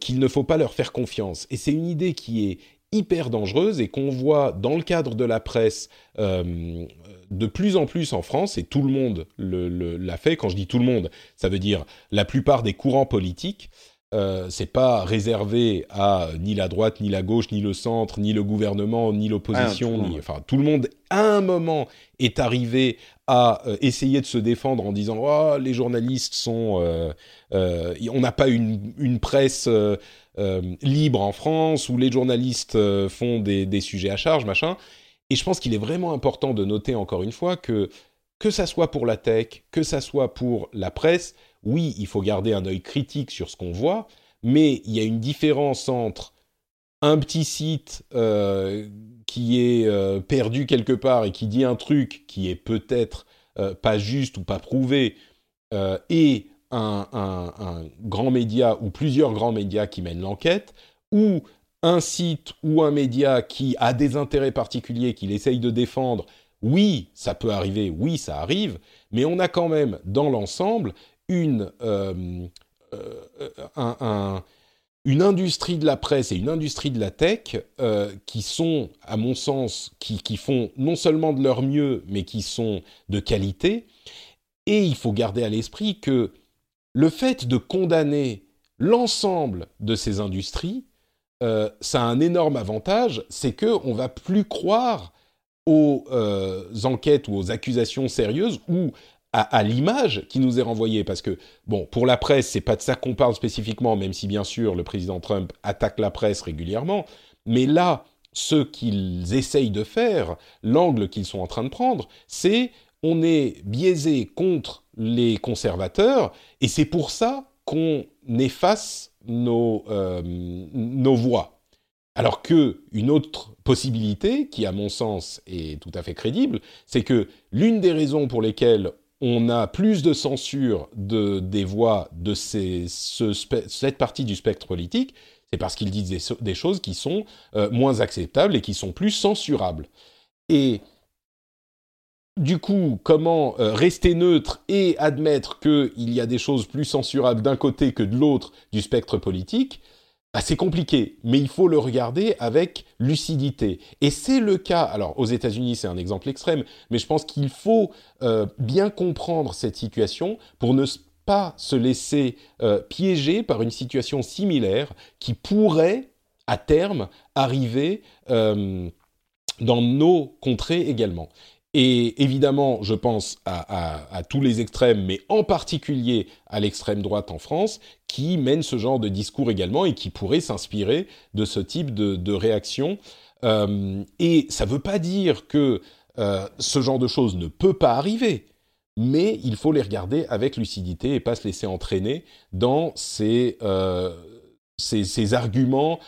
qu'il ne faut pas leur faire confiance. Et c'est une idée qui est hyper dangereuse et qu'on voit dans le cadre de la presse de plus en plus en France, et tout le monde l'a fait. Quand je dis tout le monde, ça veut dire la plupart des courants politiques. Euh, c'est pas réservé à ni la droite, ni la gauche, ni le centre, ni le gouvernement, ni l'opposition, Ah, tout le ni monde. enfin tout le monde à un moment est arrivé à euh, essayer de se défendre en disant oh les journalistes sont euh, on n'a pas une, une presse libre en France où les journalistes font des, des sujets à charge machin et je pense qu'il est vraiment important de noter encore une fois que que ça soit pour la tech que ça soit pour la presse oui il faut garder un œil critique sur ce qu'on voit mais il y a une différence entre un petit site euh, qui est euh, perdu quelque part et qui dit un truc qui est peut-être euh, pas juste ou pas prouvé, et un- un grand média ou plusieurs grands médias qui mènent l'enquête, ou un site ou un média qui a des intérêts particuliers qu'il essaye de défendre, oui, ça peut arriver, oui, ça arrive, mais on a quand même dans l'ensemble une, euh, euh, un- un- une industrie de la presse et une industrie de la tech euh, qui sont, à mon sens, qui, qui font non seulement de leur mieux, mais qui sont de qualité. Et il faut garder à l'esprit que le fait de condamner l'ensemble de ces industries, ça a un énorme avantage, c'est que on va plus croire aux enquêtes ou aux accusations sérieuses ou à, l'image qui nous est renvoyée. Parce que, bon, pour la presse, c'est pas de ça qu'on parle spécifiquement, même si bien sûr le président Trump attaque la presse régulièrement. Mais là, ce qu'ils essayent de faire, l'angle qu'ils sont en train de prendre, c'est on est biaisé contre les conservateurs, et c'est pour ça qu'on efface nos, euh, nos voix. Alors que une autre possibilité, qui à mon sens est tout à fait crédible, c'est que l'une des raisons pour lesquelles on a plus de censure de, des voix de cette partie du spectre politique, c'est parce qu'ils disent des, des, choses qui sont euh, moins acceptables et qui sont plus censurables. Et du coup, comment euh, rester neutre et admettre qu'il y a des choses plus censurables d'un côté que de l'autre du spectre politique bah, c'est compliqué, mais il faut le regarder avec lucidité. Et c'est le cas, alors aux États-Unis c'est un exemple extrême, mais je pense qu'il faut euh, bien comprendre cette situation pour ne pas se laisser euh, piéger par une situation similaire qui pourrait, à terme, arriver euh, dans nos contrées également. Et évidemment, je pense à, tous les extrêmes, mais en particulier à l'extrême droite en France, qui mène ce genre de discours également et qui pourrait s'inspirer de ce type de, réaction. Euh, et ça ne veut pas dire que euh, ce genre de choses ne peut pas arriver, mais il faut les regarder avec lucidité et pas se laisser entraîner dans ces, euh, ces arguments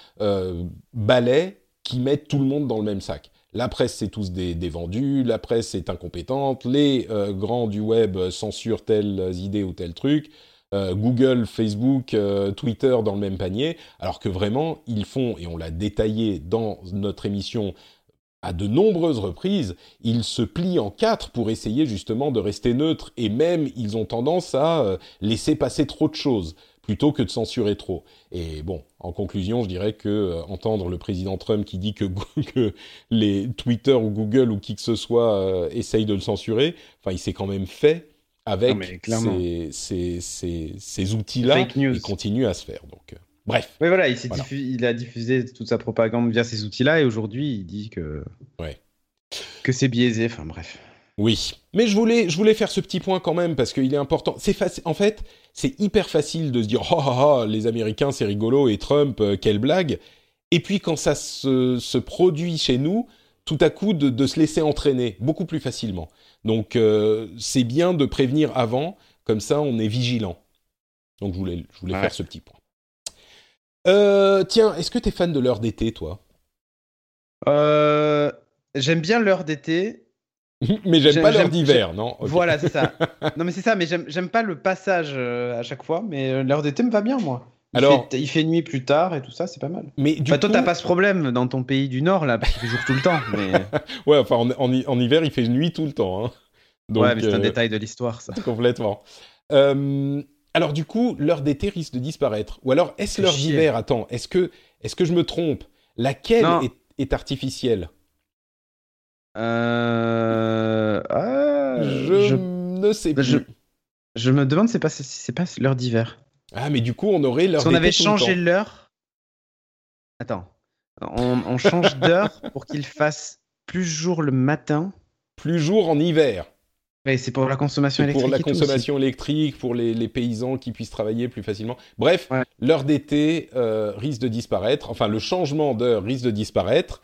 balais qui mettent tout le monde dans le même sac. La presse, c'est tous des, vendus, la presse est incompétente, les euh, grands du web censurent telles idées ou tel truc, euh, Google, Facebook, euh, Twitter dans le même panier, alors que vraiment, ils font, et on l'a détaillé dans notre émission à de nombreuses reprises, ils se plient en quatre pour essayer justement de rester neutres, et même ils ont tendance à laisser passer trop de choses plutôt que de censurer trop. Et bon, en conclusion, je dirais que euh, entendre le président Trump qui dit que, que, les Twitter ou Google ou qui que ce soit euh, essaye de le censurer, enfin, il s'est quand même fait avec ces, ces, ces, ces outils-là et continue à se faire. Donc, euh, bref. Oui, voilà, il, il, a diffusé toute sa propagande via ces outils-là et aujourd'hui, il dit que, ouais. que c'est biaisé. Enfin, bref. Oui, mais je voulais, je voulais faire ce petit point quand même parce qu'il est important. C'est en fait, c'est hyper facile de se dire oh, oh, oh les Américains c'est rigolo et Trump euh, quelle blague. Et puis quand ça se, se produit chez nous, tout à coup de, de, se laisser entraîner beaucoup plus facilement. Donc euh, c'est bien de prévenir avant, comme ça on est vigilant. Donc je voulais, je voulais faire ce petit point. Euh, tiens, est-ce que tu es fan de l'heure d'été, toi? J'aime bien l'heure d'été. mais j'aime pas l'heure d'hiver, non? Voilà, c'est ça. non, mais c'est ça, mais j'aime pas le passage euh, à chaque fois, mais euh, l'heure d'été me va bien, moi. Il Alors, fait, il fait nuit plus tard et tout ça, c'est pas mal. Mais du toi, t'as pas ce problème dans ton pays du Nord, là, parce qu'il fait jour tout le temps. Mais... ouais, enfin, en, en, hiver, il fait nuit tout le temps. Hein. ouais, mais c'est un euh, détail de l'histoire, ça. Complètement. alors, du coup, l'heure d'été risque de disparaître. Ou alors, est-ce l'heure d'hiver? Attends, est-ce que, est que je me trompe? Laquelle est, est artificielle? Euh... Ah, je, ne sais plus. Je, me demande si c'est pas, l'heure d'hiver. Ah, mais du coup, on aurait l'heure On avait changé l'heure. Attends. On, change d'heure pour qu'il fasse plus jour le matin. Plus jour en hiver. c'est pour la consommation électrique. Pour la consommation électrique, pour les, paysans qui puissent travailler plus facilement. Bref, l'heure d'été euh, risque de disparaître. Enfin, le changement d'heure risque de disparaître.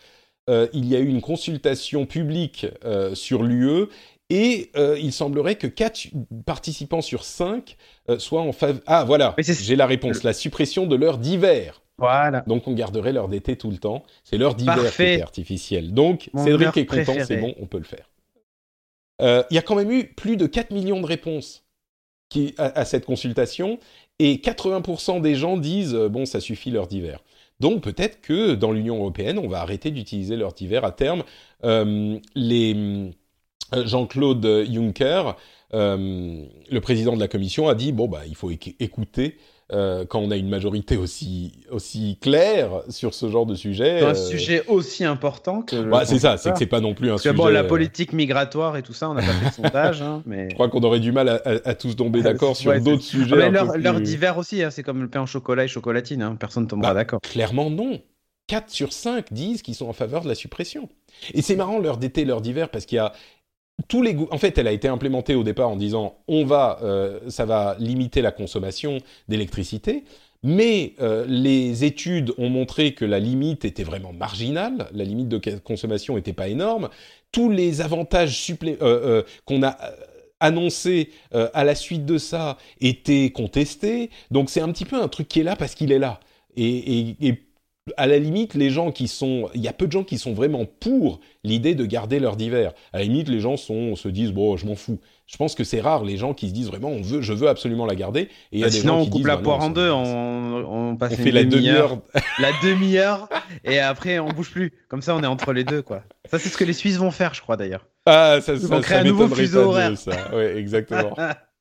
Euh, il y a eu une consultation publique euh, sur l'UE et euh, il semblerait que 4 participants sur 5 soient en faveur. Ah voilà, j'ai la réponse. La suppression de l'heure d'hiver. Voilà. Donc on garderait l'heure d'été tout le temps. C'est l'heure d'hiver qui est artificielle. Donc Cédric est content, c'est bon, on peut le faire. Il y a quand même eu plus de 4 millions de réponses qui, à, cette consultation et 80% des gens disent bon ça suffit l'heure d'hiver. Donc peut-être que dans l'Union européenne, on va arrêter d'utiliser l'heure d'hiver à terme. Euh, euh, Jean-Claude Juncker, euh, le président de la Commission, a dit bon bah il faut écouter euh, quand on a une majorité aussi, aussi claire sur ce genre de sujet. Un euh, sujet aussi important que. Bah, c'est ça, c'est que c'est pas non plus un Parce sujet. Que bon, la euh, politique migratoire et tout ça, on n'a pas fait de sondage. Hein, mais... Je crois qu'on aurait du mal à, tous tomber d'accord sur d'autres sujets. Ah, l'heure d'hiver aussi, hein, c'est comme le pain au chocolat et chocolatine, hein, personne ne tombera bah, d'accord. Clairement, non. 4 sur 5 disent qu'ils sont en faveur de la suppression. Et c'est marrant l'heure d'été, l'heure d'hiver, parce qu'il y a tous les en fait, elle a été implémentée au départ en disant on va, euh, ça va limiter la consommation d'électricité, mais euh, les études ont montré que la limite était vraiment marginale, la limite de consommation n'était pas énorme. Tous les avantages euh, qu'on a annoncés à la suite de ça étaient contestés. Donc c'est un petit peu un truc qui est là parce qu'il est là. À la limite, les gens qui sont, il y a peu de gens qui sont vraiment pour l'idée de garder leur divers. À la limite, les gens sont, se disent bon, je m'en fous. Je pense que c'est rare les gens qui se disent vraiment, on veut, je veux absolument la garder. Et il y a Bah, des sinon, gens on qui coupe disent, la poire ça en deux, on, on passe On une fait la demi-heure, la demi-heure, et après on bouge plus. Comme ça, on est entre les deux, quoi. Ça, c'est ce que les Suisses vont faire, je crois d'ailleurs. Ah, ça, ça, ça créer un nouveau fuseau horaire. ça. Ouais, exactement.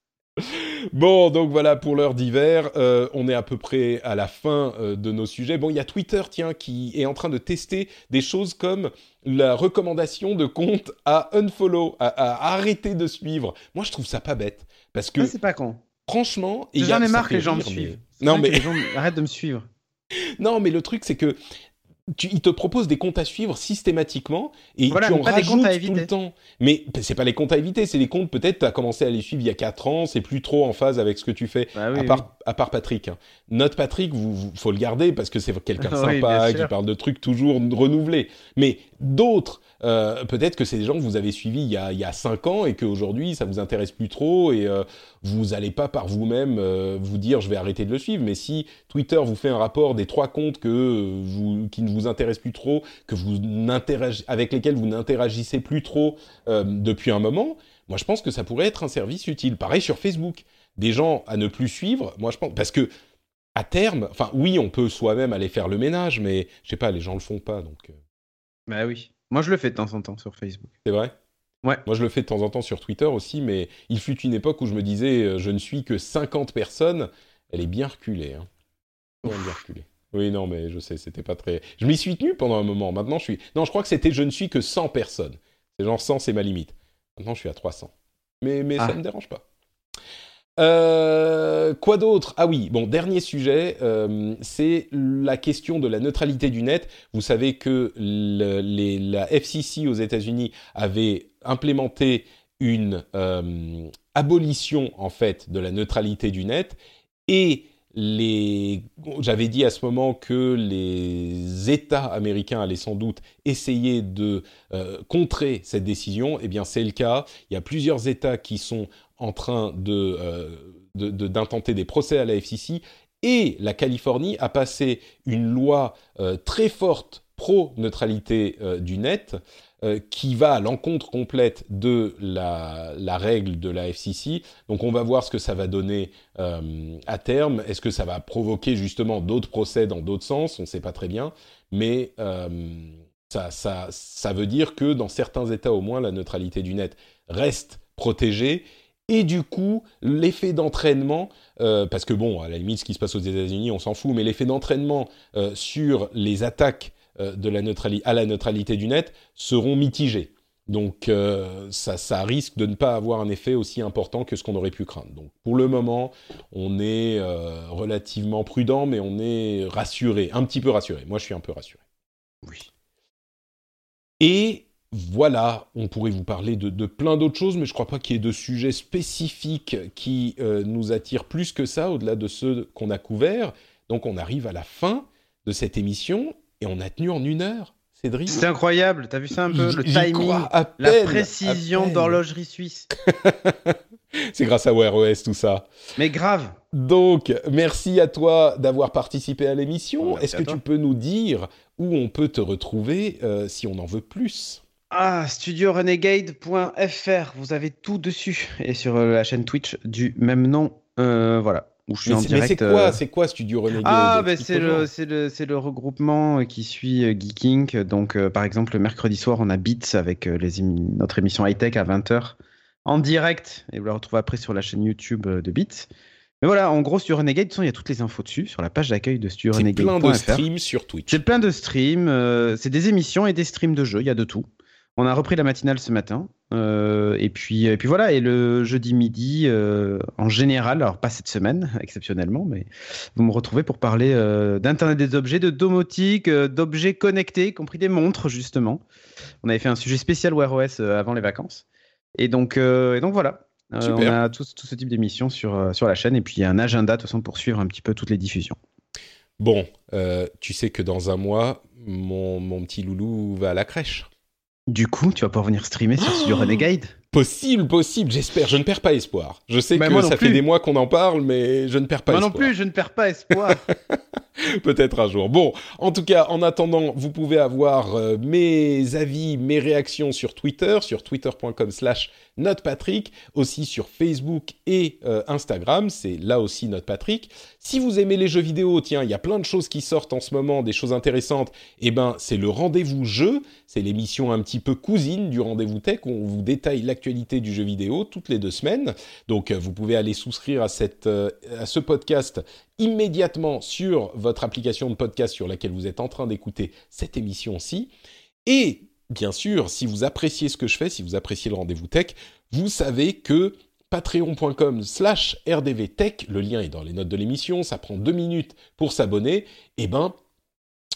Bon, donc voilà pour l'heure d'hiver. Euh, on est à peu près à la fin euh, de nos sujets. Bon, il y a Twitter, tiens, qui est en train de tester des choses comme la recommandation de compte à unfollow, à, à arrêter de suivre. Moi, je trouve ça pas bête. Parce que, Ah, c'est pas con. franchement... J'en ai marre que les gens me suivent. Non, mais... les gens arrêtent de me suivre. Non, mais le truc, c'est que tu, il te propose des comptes à suivre systématiquement et Voilà, tu en rajoutes comptes à tout le temps. Mais c'est pas les comptes à éviter, c'est les comptes peut-être tu as commencé à les suivre il y a 4 ans, c'est plus trop en phase avec ce que tu fais. Bah oui, à, part, à part Patrick. hein. Notre Patrick, vous, vous- faut le garder parce que c'est quelqu'un de sympa, qui parle de trucs toujours renouvelés. Mais d'autres, euh, peut-être que c'est des gens que vous avez suivis il y a, il 5 ans et qu'aujourd'hui ça vous intéresse plus trop et euh, vous n'allez pas par vous-même euh, vous dire je vais arrêter de le suivre. Mais si Twitter vous fait un rapport des trois comptes que qui ne vous intéressent plus trop, que vous avec lesquels vous n'interagissez plus trop depuis un moment, moi je pense que ça pourrait être un service utile. Pareil sur Facebook, des gens à ne plus suivre. Moi je pense parce que à terme, enfin oui, on peut soi-même aller faire le ménage, mais je sais pas, les gens le font pas, donc Bah oui. Moi, je le fais de temps en temps sur Facebook. c'est vrai? Ouais. Moi, je le fais de temps en temps sur Twitter aussi, mais il fut une époque où je me disais, euh, je ne suis que 50 personnes. Elle est bien reculée. Hein. Bien reculée. Oui, non, mais je sais, c'était pas très. Je m'y suis tenu pendant un moment. Maintenant, je suis. Non, je crois que c'était je ne suis que 100 personnes. C'est genre 100, c'est ma limite. Maintenant, je suis à 300. Mais, mais ça Ah. ne me dérange pas. Euh, quoi d'autre? Ah oui, bon, dernier sujet, euh, c'est la question de la neutralité du net. Vous savez que la FCC aux États-Unis avait implémenté une euh, abolition en fait de la neutralité du net et j'avais dit à ce moment que les États américains allaient sans doute essayer de contrer cette décision. Eh bien, c'est le cas. Il y a plusieurs États qui sont en train euh, d'intenter des procès à la FCC et la Californie a passé une loi euh, très forte pro-neutralité euh, du net qui va à l'encontre complète de la, règle de la FCC. Donc on va voir ce que ça va donner à terme. Est-ce que ça va provoquer justement d'autres procès dans d'autres sens? On ne sait pas très bien. Mais ça veut dire que dans certains États au moins, la neutralité du net reste protégée. Et du coup, l'effet d'entraînement, euh, parce que bon, à la limite, ce qui se passe aux États-Unis, on s'en fout, mais l'effet d'entraînement euh, sur les attaques euh, de la à la neutralité du net seront mitigés. Donc ça, ça risque de ne pas avoir un effet aussi important que ce qu'on aurait pu craindre. Donc pour le moment, on est relativement prudent, mais on est rassuré, un petit peu rassuré. Moi, je suis un peu rassuré. Oui. Et voilà, on pourrait vous parler de, de plein d'autres choses, mais je crois pas qu'il y ait de sujets spécifiques qui euh, nous attirent plus que ça, au-delà de ceux qu'on a couverts. Donc on arrive à la fin de cette émission et on a tenu en une heure. Cédric C'était incroyable. T'as vu ça un peu Le timing, la précision d'horlogerie suisse. C'est grâce à Wear OS tout ça. Mais grave. Donc, merci à toi d'avoir participé à l'émission. Merci Est-ce que toi. tu peux nous dire où on peut te retrouver euh, si on en veut plus? Ah, studiorenegade.fr, vous avez tout dessus. Et sur euh, la chaîne Twitch du même nom, euh, voilà, où je suis Mais en direct. c'est quoi, euh, c'est quoi Studio Renegade Ah, ben Explique c'est le, regroupement qui suit euh, Geeking. Donc, par exemple, le mercredi soir, on a Beats avec les émi- notre émission high-tech à 20h en direct. Et vous la retrouvez après sur la chaîne YouTube de Beats. Mais voilà, en gros, sur Renegade, il y a toutes les infos dessus, sur la page d'accueil de C'est plein de streams sur Twitch. J'ai plein de streams. euh, c'est des émissions et des streams de jeux. Il y a de tout. On a repris la matinale ce matin. euh, et, puis, et puis voilà. Et le jeudi midi, euh, en général, alors pas cette semaine, exceptionnellement, mais vous me retrouvez pour parler euh, d'Internet des objets, de domotique, d'objets connectés, y compris des montres, justement. On avait fait un sujet spécial Wear OS avant les vacances. Et donc, et donc voilà. On a tout, tout ce type d'émissions sur, sur la chaîne. Et puis, il y a un agenda, de toute façon, pour suivre un petit peu toutes les diffusions. Bon, tu sais que dans un mois, mon, mon petit loulou va à la crèche. Du coup, tu vas pouvoir venir streamer sur Studio Renegade Possible, possible, j'espère. Je ne perds pas espoir. Je sais Bah, que ça fait des mois qu'on en parle, mais je ne perds pas Moi non espoir. plus, je ne perds pas espoir. Peut-être un jour. Bon, en tout cas, en attendant, vous pouvez avoir euh, mes avis, mes réactions sur Twitter, sur twitter.com slash NotePatrick, aussi sur Facebook et euh, Instagram, c'est là aussi NotePatrick. Si vous aimez les jeux vidéo, tiens, il y a plein de choses qui sortent en ce moment, des choses intéressantes, eh ben c'est le Rendez-vous Jeu, c'est l'émission un petit peu cousine du Rendez-vous Tech, où on vous détaille l'actualité du jeu vidéo toutes les deux semaines. Donc euh, vous pouvez aller souscrire à, cette, euh, à ce podcast immédiatement sur votre application de podcast sur laquelle vous êtes en train d'écouter cette émission-ci. Et bien sûr, si vous appréciez ce que je fais, si vous appréciez le rendez-vous tech, vous savez que patreon.com slash rdvtech, le lien est dans les notes de l'émission, ça prend deux minutes pour s'abonner, et eh ben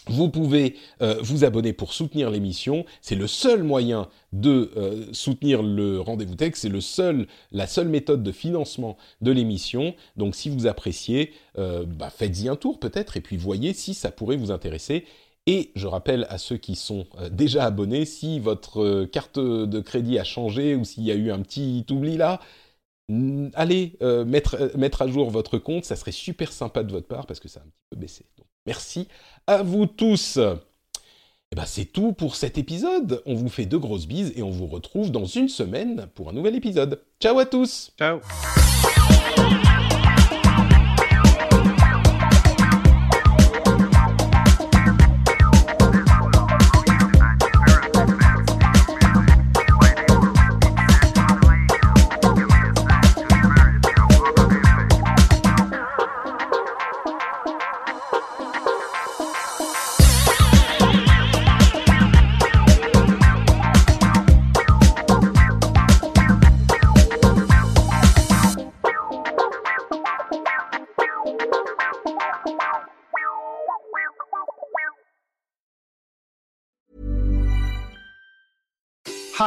vous pouvez euh, vous abonner pour soutenir l'émission. C'est le seul moyen de euh, soutenir le rendez-vous tech. C'est seul, la seule méthode de financement de l'émission. Donc, si vous appréciez, euh, bah, faites-y un tour peut-être et puis voyez si ça pourrait vous intéresser. Et je rappelle à ceux qui sont déjà abonnés, si votre carte de crédit a changé ou s'il y a eu un petit oubli là, allez mettre, mettre à jour votre compte, ça serait super sympa de votre part parce que ça a un petit peu baissé. Merci à vous tous. Et eh ben, c'est tout pour cet épisode. On vous fait de grosses bises et on vous retrouve dans une semaine pour un nouvel épisode. Ciao à tous Ciao